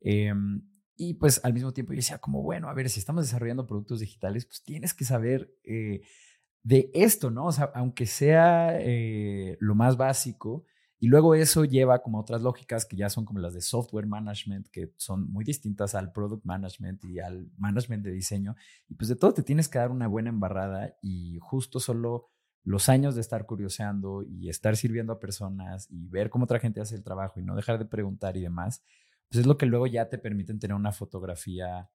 Em, y pues al mismo tiempo yo decía como, bueno, a ver, si estamos desarrollando productos digitales, pues tienes que saber eh, de esto, ¿no? O sea, aunque sea eh, lo más básico, y luego eso lleva como otras lógicas que ya son como las de software management, que son muy distintas al product management y al management de diseño. Y pues de todo te tienes que dar una buena embarrada y justo solo los años de estar curioseando y estar sirviendo a personas y ver cómo otra gente hace el trabajo y no dejar de preguntar y demás, pues es lo que luego ya te permiten tener una fotografía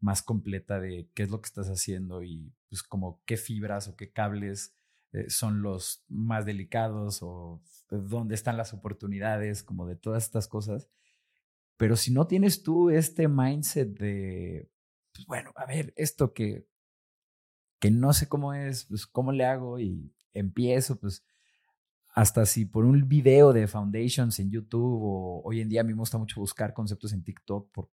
más completa de qué es lo que estás haciendo y pues como qué fibras o qué cables eh, son los más delicados o dónde están las oportunidades, como de todas estas cosas. Pero si no tienes tú este mindset de, pues bueno, a ver, esto que, que no sé cómo es, pues cómo le hago y empiezo, pues hasta si por un video de Foundations en YouTube o hoy en día a mí me gusta mucho buscar conceptos en TikTok por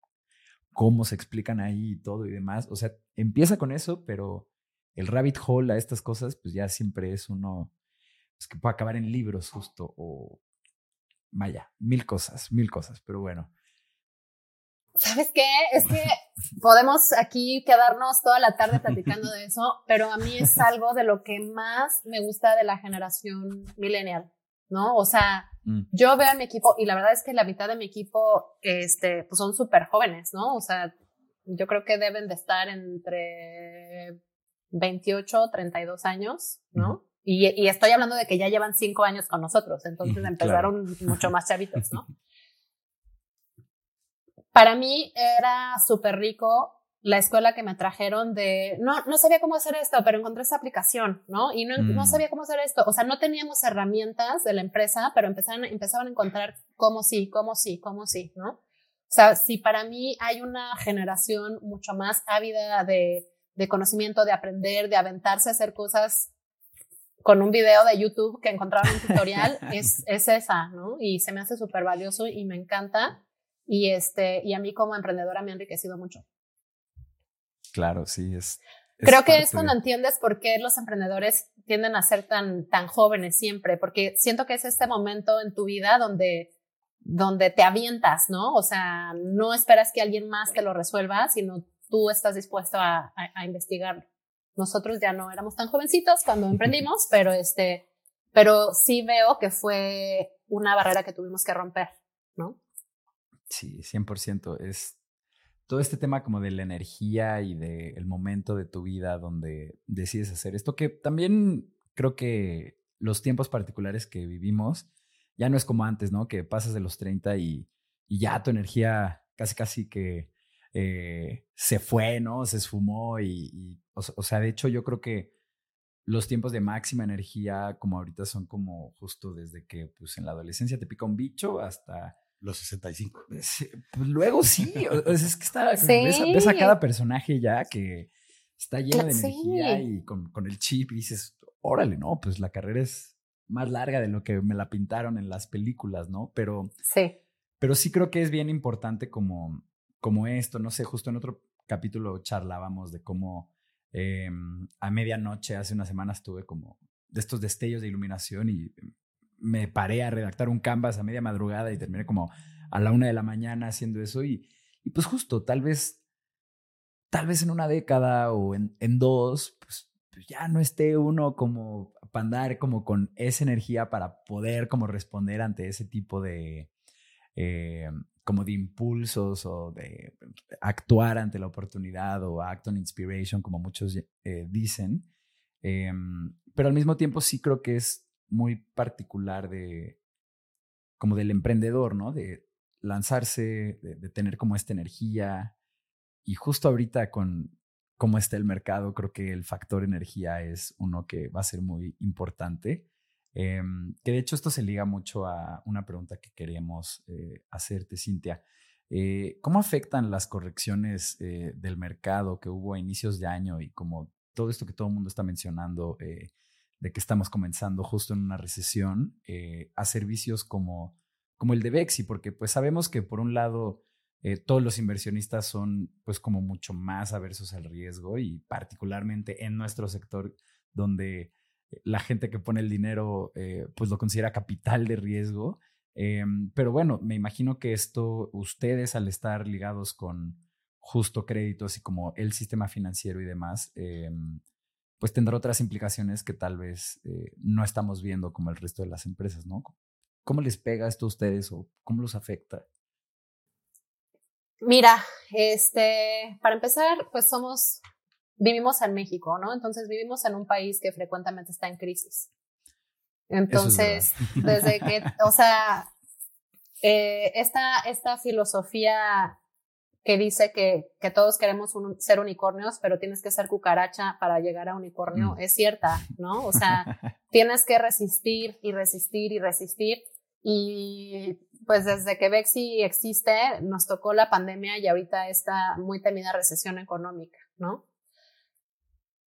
cómo se explican ahí y todo y demás. O sea, empieza con eso, pero el rabbit hole a estas cosas, pues ya siempre es uno pues, que puede acabar en libros justo o vaya, mil cosas, mil cosas, pero bueno. ¿Sabes qué? Es que podemos aquí quedarnos toda la tarde platicando *laughs* de eso, pero a mí es algo de lo que más me gusta de la generación millennial, ¿no? O sea, mm. yo veo a mi equipo y la verdad es que la mitad de mi equipo, este, pues son súper jóvenes, ¿no? O sea, yo creo que deben de estar entre 28, 32 años, ¿no? y, y, estoy hablando de que ya llevan cinco años con nosotros, entonces empezaron *laughs* mucho más chavitos, ¿no? *laughs* Para mí era súper rico la escuela que me trajeron de, no, no sabía cómo hacer esto, pero encontré esta aplicación, ¿no? Y no, no mm. sabía cómo hacer esto. O sea, no teníamos herramientas de la empresa, pero empezaron, empezaban a encontrar cómo sí, cómo sí, cómo sí, ¿no? O sea, si para mí hay una generación mucho más ávida de, de conocimiento, de aprender, de aventarse a hacer cosas con un video de YouTube que encontraron un tutorial, *laughs* es, es esa, ¿no? Y se me hace súper valioso y me encanta. Y, este, y a mí como emprendedora me ha enriquecido mucho. Claro, sí, es. Creo que es cuando entiendes por qué los emprendedores tienden a ser tan, tan jóvenes siempre, porque siento que es este momento en tu vida donde, donde te avientas, ¿no? O sea, no esperas que alguien más te lo resuelva, sino tú estás dispuesto a, a, investigarlo. Nosotros ya no éramos tan jovencitos cuando emprendimos, pero este, pero sí veo que fue una barrera que tuvimos que romper, ¿no? Sí, 100%. Es todo este tema como de la energía y del momento de tu vida donde decides hacer esto, que también creo que los tiempos particulares que vivimos ya no es como antes, ¿no? Que pasas de los 30 y, y ya tu energía casi casi que eh, se fue, ¿no? Se esfumó y, o, sea, de hecho yo creo que los tiempos de máxima energía, como ahorita son como justo desde que pues en la adolescencia te pica un bicho hasta los 65. pues luego sí, *laughs* es que está, ves, a cada personaje ya que está lleno de energía y con, con, el chip y dices, órale, no, pues la carrera es más larga de lo que me la pintaron en las películas, ¿no? Pero sí, pero sí creo que es bien importante como, como esto, no sé, justo en otro capítulo charlábamos de cómo em, a medianoche, hace unas semanas, tuve como de estos destellos de iluminación y me paré a redactar un canvas a media madrugada y terminé como a la una de la mañana haciendo eso y, y pues justo, tal vez, tal vez en una década o en, en dos, pues, pues, ya no esté uno como para andar como con esa energía para poder como responder ante ese tipo de, eh, como de impulsos o de actuar ante la oportunidad o act on inspiration, como muchos eh, dicen. Em, pero al mismo tiempo sí creo que es muy particular de como del emprendedor, ¿no? De lanzarse, de, tener como esta energía. Y justo ahorita con cómo está el mercado, creo que el factor energía es uno que va a ser muy importante. Em, que de hecho esto se liga mucho a una pregunta que queríamos eh, hacerte, Cintia. Eh, ¿Cómo afectan las correcciones eh, del mercado que hubo a inicios de año y como todo esto que todo el mundo está mencionando de que estamos comenzando justo en una recesión eh, a servicios como, como el de Bexi, porque pues sabemos que por un lado eh, todos los inversionistas son pues como mucho más aversos al riesgo y particularmente en nuestro sector donde la gente que pone el dinero eh, pues lo considera capital de riesgo. Em, pero bueno, me imagino que esto ustedes al estar ligados con justo créditos y como el sistema financiero y demás, em, pues tendrá otras implicaciones que tal vez eh, no estamos viendo como el resto de las empresas, ¿no? ¿Cómo les pega esto a ustedes o cómo los afecta? Mira, este, para empezar, pues somos, vivimos en México, ¿no? Entonces vivimos en un país que frecuentemente está en crisis. Entonces, desde que, o sea, eh, esta, esta filosofía que dice que, que todos queremos ser unicornios, pero tienes que ser cucaracha para llegar a unicornio, mm. es cierta, ¿no? O sea, *laughs* tienes que resistir y resistir y resistir. Y pues desde que Bexi existe, nos tocó la pandemia y ahorita esta muy temida recesión económica, ¿no?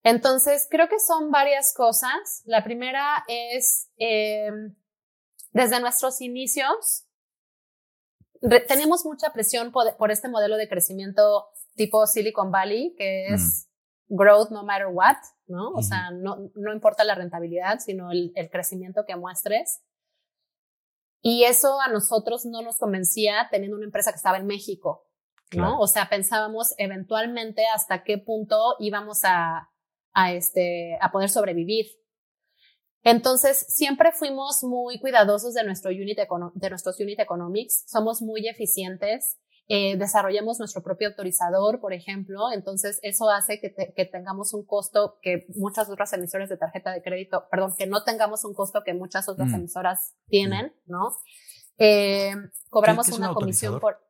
Entonces, creo que son varias cosas. La primera es, eh, desde nuestros inicios, tenemos mucha presión por, este modelo de crecimiento tipo Silicon Valley, que es growth no matter what, ¿no? O sea, no, no importa la rentabilidad, sino el, el, crecimiento que muestres. Y eso a nosotros no nos convencía teniendo una empresa que estaba en México, ¿no? O sea, pensábamos eventualmente hasta qué punto íbamos a, a, este, a poder sobrevivir, entonces, siempre fuimos muy cuidadosos de, nuestro unit de nuestros unit economics, somos muy eficientes, eh, desarrollamos nuestro propio autorizador, por ejemplo, entonces eso hace que, que, tengamos un costo que muchas otras emisoras de tarjeta de crédito, perdón, que no tengamos un costo que muchas otras mm. emisoras tienen, mm. ¿no? Eh, cobramos una comisión por...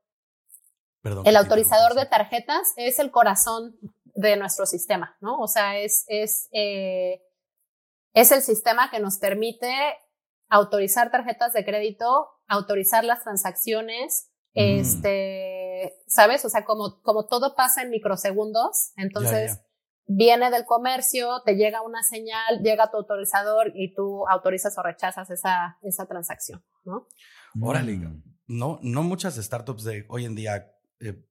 Perdón, el autorizador de tarjetas es el corazón de nuestro sistema, ¿no? O sea, es, es eh, es el sistema que nos permite autorizar tarjetas de crédito, autorizar las transacciones, mm. este, ¿sabes? O sea, como, como todo pasa en microsegundos, entonces viene del comercio, te llega una señal, llega tu autorizador y tú autorizas o rechazas esa, esa transacción, ¿no? Órale, mm. no, no muchas startups de hoy en día eh,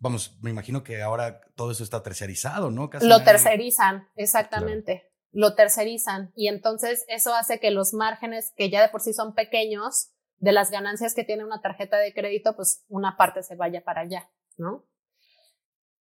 vamos, me imagino que ahora todo eso está tercerizado, ¿no? Lo tercerizan, exactamente lo tercerizan y entonces eso hace que los márgenes que ya de por sí son pequeños de las ganancias que tiene una tarjeta de crédito, pues una parte se vaya para allá, ¿no?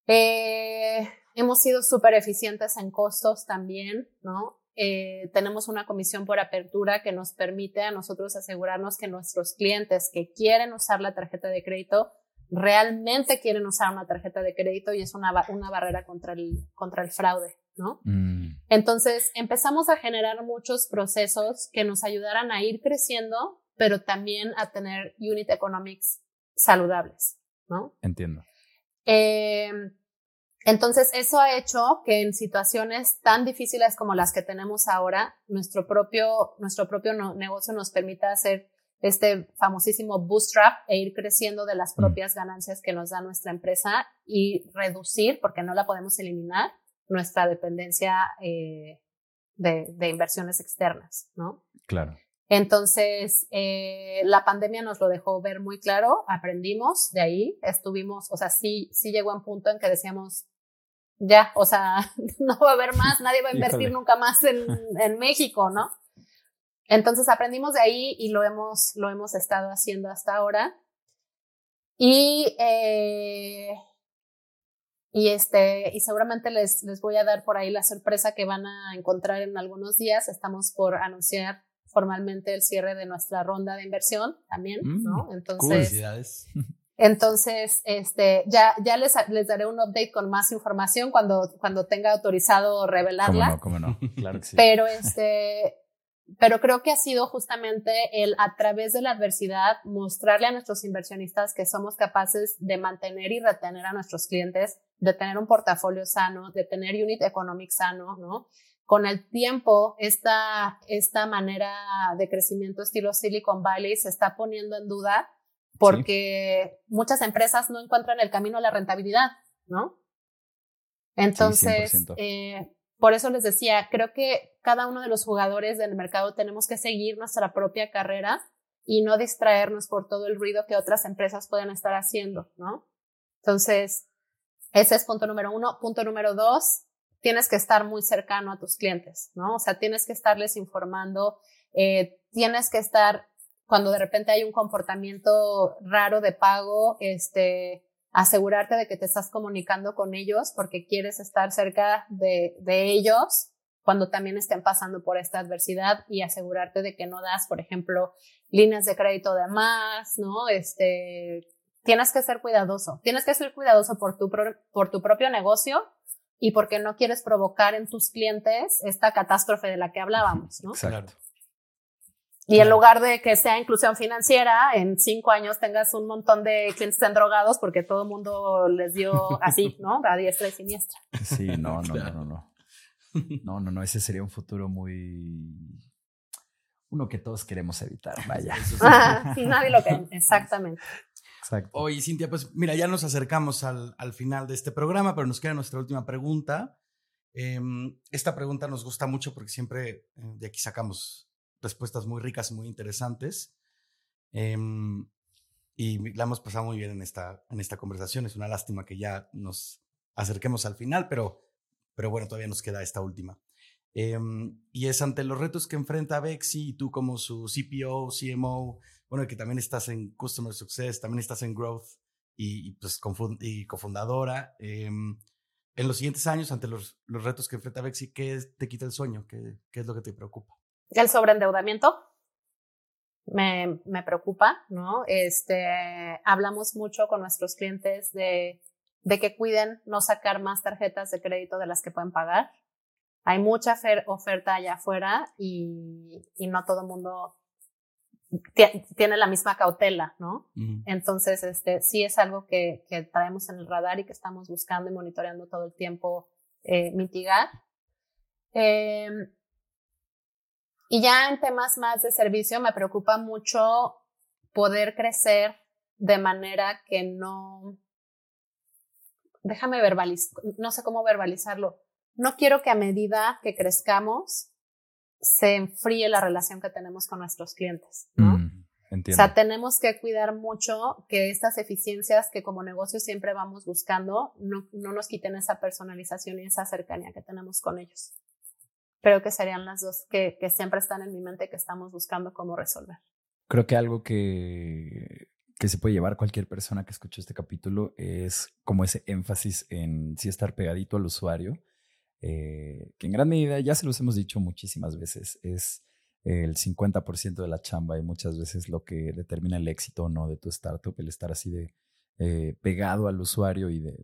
Eh, hemos sido súper eficientes en costos también, ¿no? Eh, tenemos una comisión por apertura que nos permite a nosotros asegurarnos que nuestros clientes que quieren usar la tarjeta de crédito realmente quieren usar una tarjeta de crédito y es una, una barrera contra el, contra el fraude, ¿no? Mm. Entonces empezamos a generar muchos procesos que nos ayudaran a ir creciendo, pero también a tener unit economics saludables, ¿no? Entiendo. Em, Entonces, eso ha hecho que en situaciones tan difíciles como las que tenemos ahora, nuestro propio, nuestro propio negocio nos permita hacer este famosísimo bootstrap e ir creciendo de las mm. propias ganancias que nos da nuestra empresa y reducir, porque no la podemos eliminar, nuestra dependencia eh, de, de, inversiones externas, ¿no? Claro. Entonces, eh, la pandemia nos lo dejó ver muy claro, aprendimos de ahí, estuvimos, o sea, sí, sí llegó a un punto en que decíamos, ya, o sea, *laughs* no va a haber más, nadie va a *laughs* invertir nunca más en, en México, ¿no? Entonces aprendimos de ahí y lo hemos, lo hemos estado haciendo hasta ahora. Y, eh, y, este, y seguramente les, les voy a dar por ahí la sorpresa que van a encontrar en algunos días. Estamos por anunciar formalmente el cierre de nuestra ronda de inversión también, ¿no? Mm, Entonces, *laughs* entonces, este, ya, ya les, les daré un update con más información cuando, cuando tenga autorizado revelarla. Cómo no, cómo no, claro que sí. Pero este, pero creo que ha sido justamente el a través de la adversidad mostrarle a nuestros inversionistas que somos capaces de mantener y retener a nuestros clientes, de tener un portafolio sano, de tener unit economic sano, ¿no? Con el tiempo, esta, esta manera de crecimiento estilo Silicon Valley se está poniendo en duda porque muchas empresas no encuentran el camino a la rentabilidad, ¿no? Entonces, eh, por eso les decía, creo que cada uno de los jugadores del mercado tenemos que seguir nuestra propia carrera y no distraernos por todo el ruido que otras empresas pueden estar haciendo, ¿no? Entonces, ese es punto número uno. Punto número dos, tienes que estar muy cercano a tus clientes, ¿no? O sea, tienes que estarles informando, eh, tienes que estar, cuando de repente hay un comportamiento raro de pago, este, asegurarte de que te estás comunicando con ellos porque quieres estar cerca de, de ellos cuando también estén pasando por esta adversidad y asegurarte de que no das, por ejemplo, líneas de crédito de más, ¿no? Este, tienes que ser cuidadoso, tienes que ser cuidadoso por tu, por tu propio negocio y porque no quieres provocar en tus clientes esta catástrofe de la que hablábamos, ¿no? Exacto. Y en lugar de que sea inclusión financiera, en cinco años tengas un montón de clientes drogados porque todo el mundo les dio así, ¿no? A diestra y siniestra. Sí, no, no, no, no, no. No, no, no, ese sería un futuro muy... Uno que todos queremos evitar, vaya. *laughs* nadie lo que... Exactamente. Exacto. Oye, Cintia, pues mira, ya nos acercamos al, al final de este programa, pero nos queda nuestra última pregunta. Em, esta pregunta nos gusta mucho porque siempre eh, de aquí sacamos respuestas muy ricas muy interesantes. Em, y la hemos pasado muy bien en esta, en esta conversación. Es una lástima que ya nos acerquemos al final, pero, pero bueno, todavía nos queda esta última. Em, y es ante los retos que enfrenta Bexi y tú como su CPO, CMO, bueno, que también estás en Customer Success, también estás en Growth y, pues y cofundadora. Em, en los siguientes años, ante los, los retos que enfrenta Bexi, ¿qué te quita el sueño? ¿Qué, ¿Qué es lo que te preocupa? El sobreendeudamiento me, me preocupa, ¿no? Este, hablamos mucho con nuestros clientes de, de que cuiden no sacar más tarjetas de crédito de las que pueden pagar. Hay mucha oferta allá afuera y, y no todo el mundo tiene la misma cautela, ¿no? Entonces, este, sí es algo que, que, traemos en el radar y que estamos buscando y monitoreando todo el tiempo eh, mitigar. Eh, y ya en temas más de servicio me preocupa mucho poder crecer de manera que no, déjame verbalizar, no sé cómo verbalizarlo. No quiero que a medida que crezcamos se enfríe la relación que tenemos con nuestros clientes, ¿no? Mm, o sea, tenemos que cuidar mucho que estas eficiencias que como negocio siempre vamos buscando no, no nos quiten esa personalización y esa cercanía que tenemos con ellos creo que serían las dos que, que siempre están en mi mente que estamos buscando cómo resolver. Creo que algo que, que se puede llevar cualquier persona que escuche este capítulo es como ese énfasis en sí estar pegadito al usuario, eh, que en gran medida, ya se los hemos dicho muchísimas veces, es el 50% de la chamba y muchas veces lo que determina el éxito o no de tu startup, el estar así de eh, pegado al usuario y de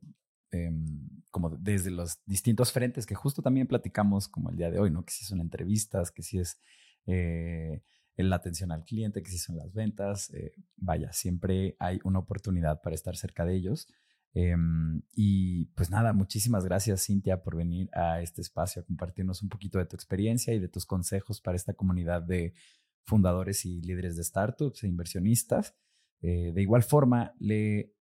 Em, como desde los distintos frentes que justo también platicamos como el día de hoy, ¿no? Que si son entrevistas, que si es eh, la atención al cliente, que si son las ventas, vaya, siempre hay una oportunidad para estar cerca de ellos. Em, y pues nada, muchísimas gracias Cintia por venir a este espacio a compartirnos un poquito de tu experiencia y de tus consejos para esta comunidad de fundadores y líderes de startups e inversionistas. Eh, de igual forma, le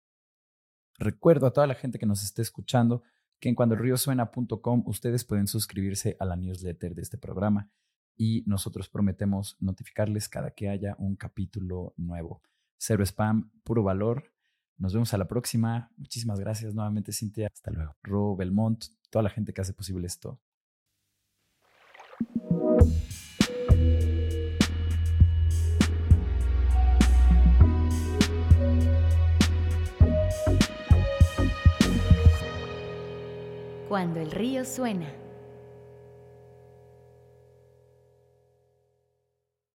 recuerdo a toda la gente que nos esté escuchando que en cuandoelriosuena.com ustedes pueden suscribirse a la newsletter de este programa y nosotros prometemos notificarles cada que haya un capítulo nuevo. Cero spam, puro valor. Nos vemos a la próxima. Muchísimas gracias nuevamente, Cintia. Hasta luego. Ro Belmont, toda la gente que hace posible esto. Cuando el río suena.